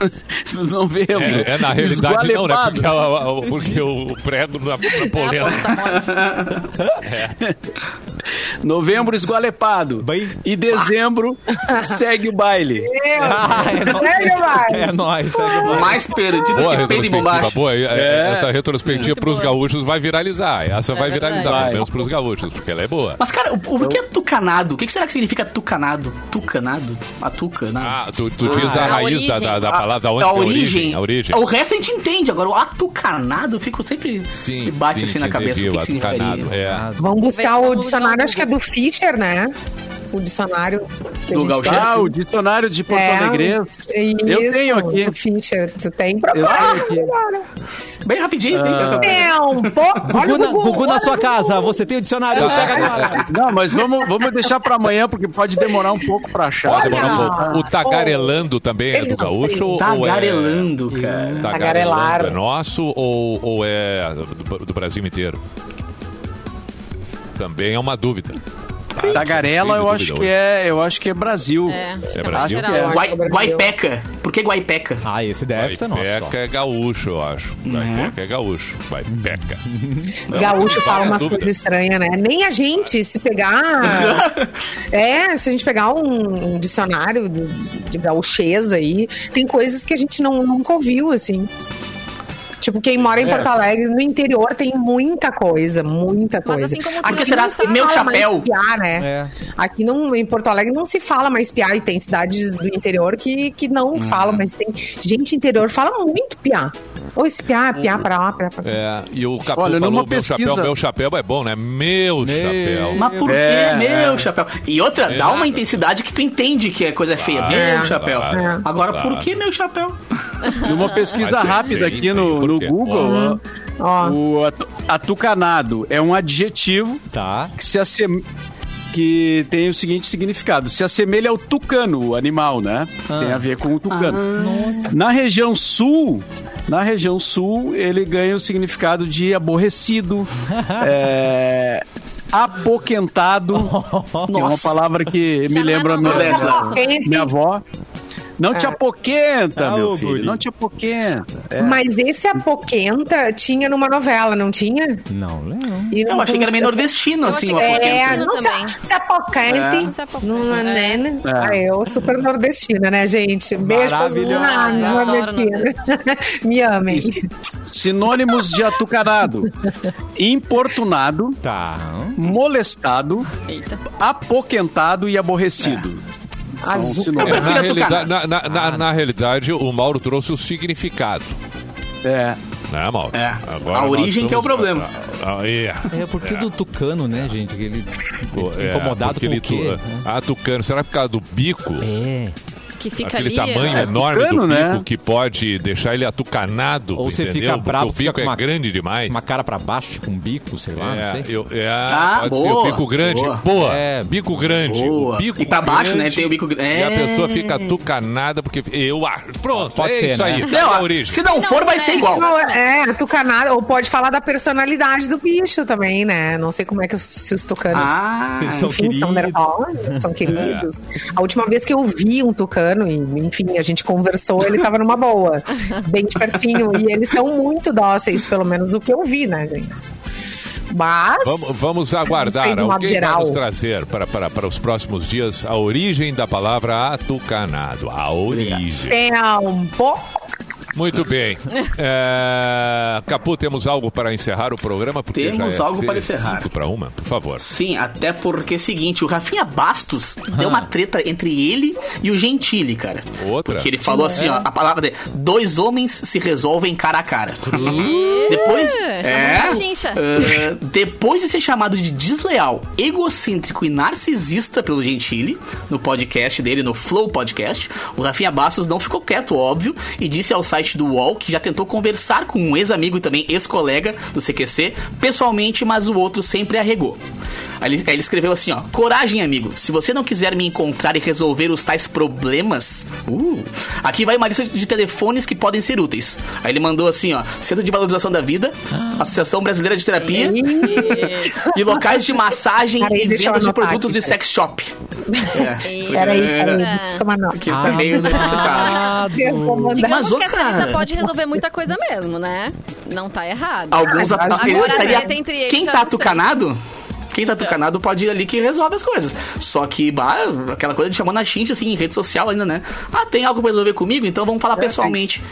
É, novembro. é, na realidade não, né? Porque, a- a- porque o na, na polenta. Novembro esgualepado. Bem- E dezembro segue o baile. Ah, é, nó- Segue, vai. é nóis, segue mais. Mais perdido Boa que peito de retrospectiva, bombacha. boa. É, É. Essa retrospectiva pros boa. gaúchos vai viralizar. Essa vai verdade. viralizar, Vai. pelo menos pros gaúchos, porque ela é boa. Mas, cara, o, o que é tucanado? O que, será que significa tucanado? Tucanado? A tuca, né? Ah, tu, tu diz Ah, a a raiz da, origem. da, da palavra, da onde a que é origem. A origem. O resto a gente entende. Agora, o atucanado, eu fico sempre. Sim, me bate sim, assim na cabeça. entendi, o que, que significaria? É. Vamos buscar o o dicionário, acho que é do Fischer, né? O dicionário que a Do Gauchês? tem. Ah, o dicionário de Porto Alegre. Eu tenho aqui. Do Fischer, tu tem? Eu tenho aqui. Bem rapidinho, sim. Ah. Tempo! Olha Gugu, Gugu, Gugu na sua o casa, você tem o dicionário, pega agora. Não, mas vamos, vamos deixar pra amanhã, porque pode demorar um pouco pra achar. Pode demorar um Olha! pouco. O tagarelando também é do gaúcho? ou é- Tagarelando, cara. Tagarelando é nosso ou, ou é do, do Brasil inteiro? Também é uma dúvida. Tagarela, eu acho que é, eu acho que é Brasil. É, É Brasil? que é. Guai. Guaipeca. Por que Guaipeca? Ah, esse deve ser nosso. Guaipeca é gaúcho, eu acho. Guaipeca é gaúcho. Guaipeca. Gaúcho fala umas coisas estranhas, né? Nem a gente, se pegar. é, se a gente pegar um, dicionário de, de gaucheza aí, tem coisas que a gente não, nunca ouviu, assim. Tipo, quem mora em É. Porto Alegre, no interior, tem muita coisa, muita Mas coisa. assim como Aqui será meu chapéu? piá, né? É. Aqui não, em Porto Alegre não se fala mais piá e tem cidades do interior que, que não falam, mas tem gente interior fala muito piá. Ou esse piá, piá pra lá, piá pra cá. É, e o Capu Olha, falou numa meu pesquisa- chapéu, meu chapéu é bom, né? Meu, chapéu. Mas por É, que meu é. chapéu? E outra, dá uma intensidade que tu entende que a coisa é feia. Claro, meu chapéu. claro, Agora, claro. por que meu chapéu? Numa pesquisa rápida tem- aqui tem no, no? Google, Ó. ó, o atu- atucanado é um adjetivo Tá. que se assem- que tem o seguinte significado: se assemelha ao tucano, o animal, né? Tem a ver com o tucano. Na região sul, na região sul, ele ganha o significado de aborrecido, é, apoquentado, que é uma palavra que Já me é lembra minha, Não, minha avó. Não te É. apoquenta, Ah, meu filho. guri. Não te apoquenta. É. Mas esse Apoquenta tinha numa novela, não tinha? Não lembro. E Eu achei que era meio nordestino, assim, o apoquento. É, não também. se, se apoquente. É. Não é, é. né? É. Ah, eu super nordestina, né, gente? Beijo pra ah, nordestina. Me amem. Sinônimos de atucanado: importunado, Tá. molestado, Eita. apoquentado e aborrecido. São Azul. É, sinônimos. na, realidade, na, na- na- na realidade, o Mauro trouxe o significado. É. Né, Mauro? É, Agora a origem que é o problema. Ah, ah, é. É porque do tucano, né, gente? Que ele, ele fica É, incomodado porque com ele o quê? tu- Ah, tucano. Será por causa do bico? É. Que fica Aquele ali. tamanho é. enorme tucano, do bico né? que pode deixar ele atucanado, Ou você entendeu? fica Porque bravo, o fica bico com uma- é grande demais. Uma cara pra baixo, tipo um bico, sei lá, não É, sei. eu, é, Ah, pode ser boa, o bico grande. boa. Boa. É. bico grande. Boa. O bico E pra baixo, né, grande, tem o bico grande. E a É. pessoa fica atucanada porque eu acho. Pronto, Pode é ser, isso né? aí. Não, Tá a ó, origem. se não for, vai é. ser igual. Não, é, tucanado, ou pode falar da personalidade do bicho também, né? Não sei como é que os, se os tucanos Ah, são enfim, são queridos. nervosos, são queridos. A última vez que eu vi um tucano, e, enfim, a gente conversou, ele tava numa boa, bem de pertinho. E eles são muito dóceis, pelo menos o que eu vi, né, gente? Mas. Vamos, vamos aguardar. Alguém vai geral. nos trazer para, para, para os próximos dias a origem da palavra atucanado. A origem. Tempo. Muito bem. É... Capu, temos algo para encerrar o programa? Porque Temos já é algo para encerrar. para uma, por favor. Sim, até porque é o seguinte, o Rafinha Bastos deu uma treta entre ele e o Gentili, cara. Outra? Porque ele falou assim, ó, a palavra dele, dois homens se resolvem cara a cara. depois, chincha. eh, depois de ser chamado de desleal, egocêntrico e narcisista pelo Gentili, no podcast dele, no Flow Podcast, o Rafinha Bastos não ficou quieto, óbvio, e disse ao site do UOL que já tentou conversar com um ex-amigo e também ex-colega do CQC, pessoalmente, mas o outro sempre arregou. Aí ele, aí ele escreveu assim, ó, coragem, amigo, se você não quiser me encontrar e resolver os tais problemas, uh, aqui vai uma lista de telefones que podem ser úteis. Aí ele mandou assim, ó, Centro de Valorização da Vida, Associação Brasileira de Terapia, e locais de massagem Peraí, e vendas de produtos aqui, de sex shop. É, Peraí, é, peraí, toma nota. que tá meio necessitado. Digamos que essa lista pode resolver muita coisa mesmo, né? Não tá errado. Alguns Ah, ata- agora ele a estaria- treta entre eles Quem tá atucanado? Quem tá atucanado pode ir ali que resolve as coisas. Só que, bah, aquela coisa de chamar na xincha, assim, em rede social ainda, né? Ah, tem algo pra resolver comigo? Então vamos falar pessoalmente.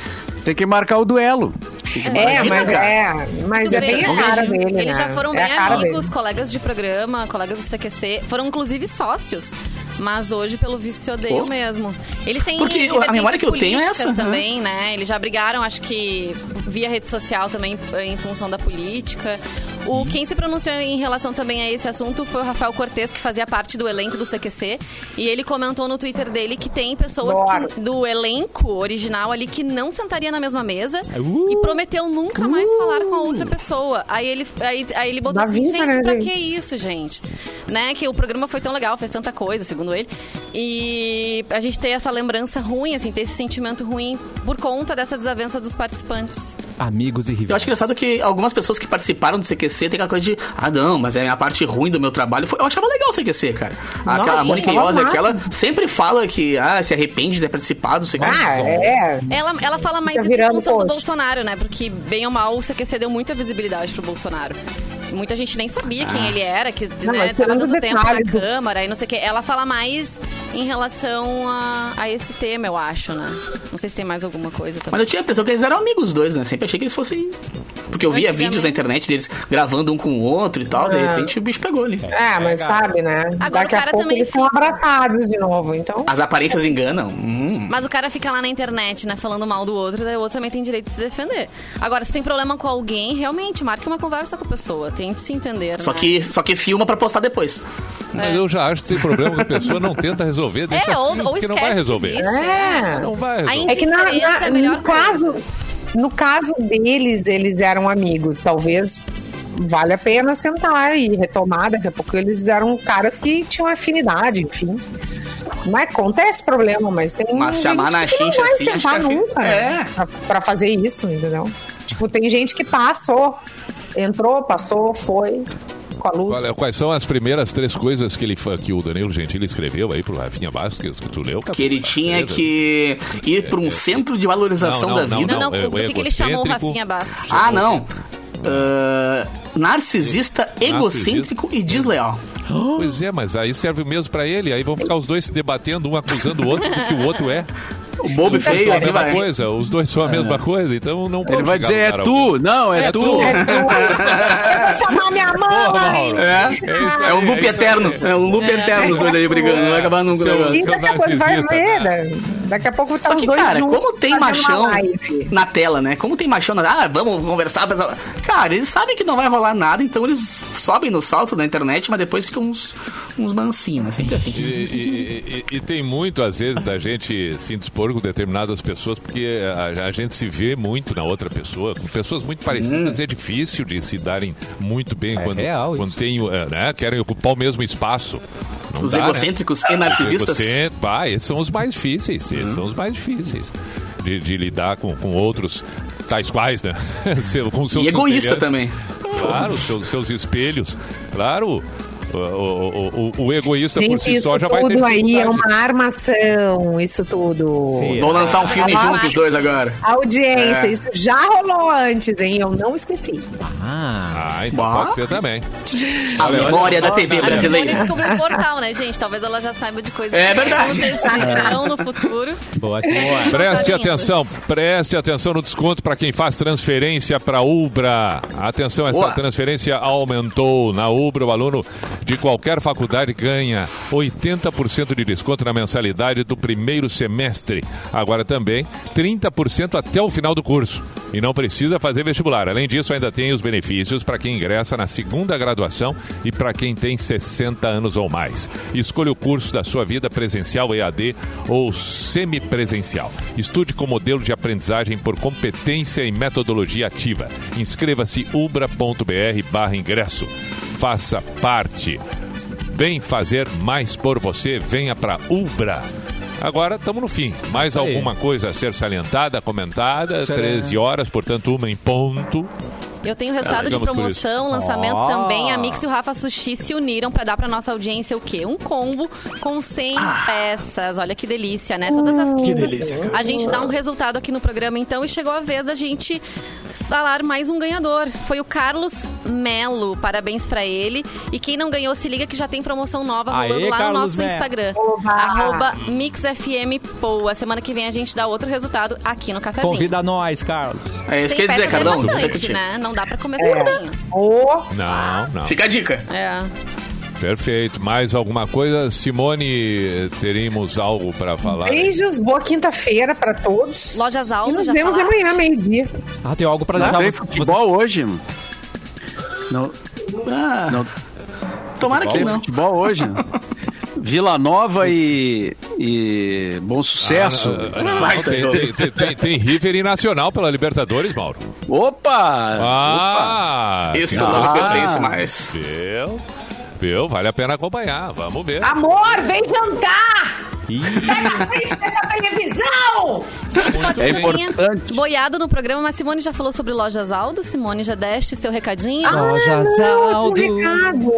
Tem que marcar o duelo. É, Imagina, mas cara. é, mas é vê, bem a né? cara dele, Eles né? já foram É bem a amigos, dele. colegas de programa, colegas do CQC. Foram, inclusive, sócios. Mas hoje, pelo visto, se odeiam Pô. mesmo. Eles têm Porque a divergências memória que eu tenho é políticas essa, né? também, né? Eles já brigaram, acho que via rede social também, em função da política. O, quem se pronunciou em relação também a esse assunto foi o Rafael Cortes, que fazia parte do elenco do CQC. E ele comentou no Twitter dele que tem pessoas que- do elenco original ali que não sentaria na mesma mesa Uh. e prometeu nunca mais falar com a outra pessoa. Aí ele, aí, aí ele botou assim, gente, né, pra gente? que isso, gente? Né? Que o programa foi tão legal, fez tanta coisa, segundo ele. E a gente tem essa lembrança ruim, assim, ter esse sentimento ruim por conta dessa desavença dos participantes. Amigos e rivais. Eu acho engraçado que algumas pessoas que participaram do CQC tem aquela coisa de, ah, não, mas é a parte ruim do meu trabalho. Eu achava legal o CQC, cara. Aquela, Nossa, a Mônica Iose, amava. aquela, sempre fala que, ah, se arrepende de ter participado, sei. Ah, é. Ela, ela fala mais isso em função do. Bolsonaro, né? Porque, bem ou mal, o CQC deu muita visibilidade pro Bolsonaro. Muita gente nem sabia quem ele era, que Não, né, mas tava tanto tempo na do- Câmara e não sei o quê. Ela fala mais em relação a, a esse tema, eu acho, né? Não sei se tem mais alguma coisa Mas também. eu tinha a impressão que eles eram amigos os dois, né? Sempre achei que eles fossem. Porque eu via vídeos na internet deles gravando um com o outro e tal, de É. repente o bicho pegou ali. É, mas sabe, né? Agora Daqui o a cara pouco também eles estão fica- abraçados de novo, então. As aparências enganam. Hum. Mas o cara fica lá na internet, né, falando mal do outro, daí o outro também tem direito de se defender. Agora, se tem problema com alguém, realmente, marque uma conversa com a pessoa. Tente se entender, Só né? que, só que filma pra postar depois. Mas eu já acho que tem problema que a pessoa não tenta resolver, deixa É, ou, assim, ou porque esquece não vai que resolver. existe, É. Não vai resolver. É que na, na- é a melhor no caso, coisa. no caso deles, eles eram amigos. Talvez vale a pena sentar e retomar. Daqui a pouco eles eram caras que tinham afinidade, enfim. Não acontece problema, mas tem Mas gente chamar na que não chincha vai assim, acho que é nunca É. pra, pra fazer isso, entendeu? Tipo, tem gente que passou, entrou, passou, foi com a luz. Qual é- quais são as primeiras três coisas que, ele, que o Danilo Gentili escreveu aí pro Rafinha Bastos, que, tu leu? Que ele tinha que ir pra um centro de valorização Não, não, da vida. Não, não, é do que, que ele chamou o. Rafinha Bastos? Ah, não. Ah, narcisista, egocêntrico e desleal. Pois é, mas aí serve mesmo pra ele. Aí vão ficar os dois se debatendo, um acusando o outro do que o outro é. O bobo e Os feio, são a mesma vai. coisa, os dois são a mesma coisa, então não Ele pode vai chegar dizer, é tu. Não, é, É tu. tu. Eu vou chamar minha mãe! Mauro. É, isso é um loop eterno. aí. É um loop eterno os dois aí brigando. Não vai acabar nunca Seu-. E daqui a pouco vai ver, né? Daqui a pouco tá Só os que, dois cara, juntos como tem machão na tela, né? Como tem machão na... Ah, vamos conversar. Cara, eles sabem que não vai rolar nada, então eles sobem no salto da internet, mas depois ficam uns, uns mansinhos, né? Sempre assim. E, e- e- e tem muito, às vezes, da gente se indispor com determinadas pessoas, porque a, a gente se vê muito na outra pessoa. Com pessoas muito parecidas é difícil de se darem muito bem quando, real quando tem, eh, né, querem ocupar o mesmo espaço. Não Os dá, né? egocêntricos e narcisistas. Pá, esses são os mais difíceis. Esses são os mais difíceis de, de lidar com, com outros tais quais, né? Com seus E egoísta também. Claro, seus, seus espelhos. Claro. O, o, o, o egoísta por Gente, si isso só já vai ter tudo aí é uma armação, isso tudo. Sim, Vão lançar um filme juntos, os dois agora. Audiência, É. isso já rolou antes, hein? Eu não esqueci. Ah, Ah, então Bah. pode ser também. A memória da TV A brasileira. descobriu um portal, né, gente? Talvez ela já saiba de coisas É que verdade. acontecerão no futuro. boa, Simone. Preste Nossa, atenção, preste atenção no desconto para quem faz transferência para Ubra. Atenção, essa Boa. transferência aumentou. Na Ubra, o aluno de qualquer faculdade ganha 80% de desconto na mensalidade do primeiro semestre. Agora também 30% até o final do curso. E não precisa fazer vestibular. Além disso, ainda tem os benefícios para quem ingressa na segunda graduação e para quem tem 60 anos ou mais. Escolha o curso da sua vida presencial, EAD ou semipresencial. Estude com modelo de aprendizagem por competência e metodologia ativa. Inscreva-se ubra.br barra ingresso. Faça parte. Vem fazer mais por você, venha para Ubra. Agora estamos no fim. Mais alguma coisa a ser salientada, comentada? Tcharam. 13 horas, portanto, uma em ponto. Eu tenho resultado de Ficamos por promoção, lançamento Ó. também. A Mix e o Rafa Sushi se uniram pra dar pra nossa audiência o quê? Um combo com 100 peças. Olha que delícia, né? Todas as quintas delícia, a gente dá um resultado aqui no programa, então, e chegou a vez da gente falar mais um ganhador. Foi o Carlos Melo. Parabéns pra ele. E quem não ganhou, se liga que já tem promoção nova Aê, rolando lá no Carlos nosso Melo. Instagram. Oba! Arroba MixFMPoa. Semana que vem a gente dá outro resultado aqui no cafezinho. Convida nós, Carlos. É isso que ia dizer, é bastante, né? Não dá pra comer sozinho. Ô, Não, não. Fica a dica. É. Perfeito. Mais alguma coisa? Simone, teríamos algo para falar? beijos, boa quinta-feira pra todos. Lojas E Alto, nos já vemos falaste? amanhã, meio-dia. Ah, tem algo pra Não deixar tem você- futebol hoje? Não, Ah, não tomara que tem não. futebol hoje. Vila Nova e, e Bom Sucesso. Ah, não, Baita tem, tem, tem, tem, tem River e Nacional pela Libertadores, Mauro. Opa! Ah! Isso Ah. não me pertence mais. Viu? Viu? Vale a pena acompanhar. Vamos ver. Amor, vem jantar! Ih, Na frente dessa televisão! Gente, pode É ser rainha importante. boiado no programa, mas Simone já falou sobre lojas Aldo. Simone, já deste seu recadinho? Lojas Não, Aldo. um recado.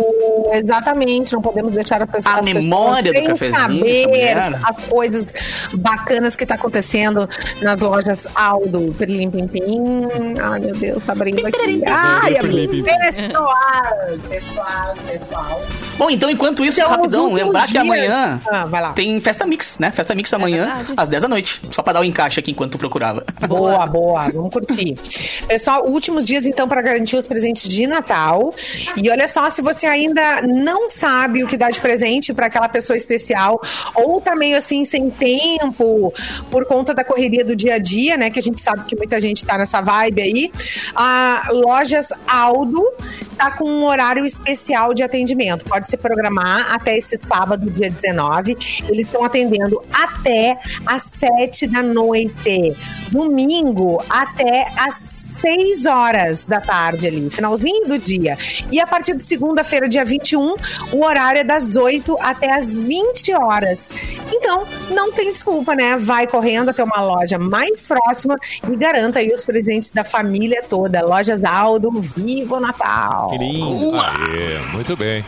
Exatamente, não podemos deixar a pessoa A memória do cafezinho, saber as coisas bacanas que tá acontecendo nas lojas Aldo. Perlim Pim Pim. Ai, meu Deus, tá abrindo aqui. Ai, pessoal, pessoal, pessoal. Bom, então enquanto isso, Então, rapidão, lembrar que dias- amanhã Ah, tem festa mix, né? Festa mix amanhã, verdade. às 10 da noite. Só pra dar o encaixe aqui enquanto tu procurava. Boa, boa, vamos curtir. Pessoal, últimos dias então para garantir os presentes de Natal. E olha só, se você ainda não sabe o que dar de presente para aquela pessoa especial, ou tá meio assim sem tempo por conta da correria do dia a dia, né? Que a gente sabe que muita gente tá nessa vibe aí. A Lojas Aldo tá com um horário especial de atendimento. Pode se programar até esse sábado, dia 19. Eles estão atendendo até às 7 da noite. Domingo até às 6 horas da tarde ali, finalzinho do dia. E a partir de segunda-feira, dia 21, o horário é das 8 até as 20 horas. Então, não tem desculpa, né? Vai correndo até uma loja mais próxima e garanta aí os presentes da família toda. Lojas Aldo, Viva o Natal! Que lindo. Aê, muito bem.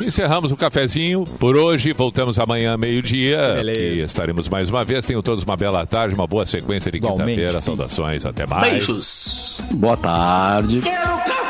Encerramos o cafezinho por hoje. Voltamos amanhã, meio-dia. E estaremos mais uma vez. Tenham todos uma bela tarde, uma boa sequência de quinta-feira. Saudações, até mais. Beijos. Boa tarde. Quero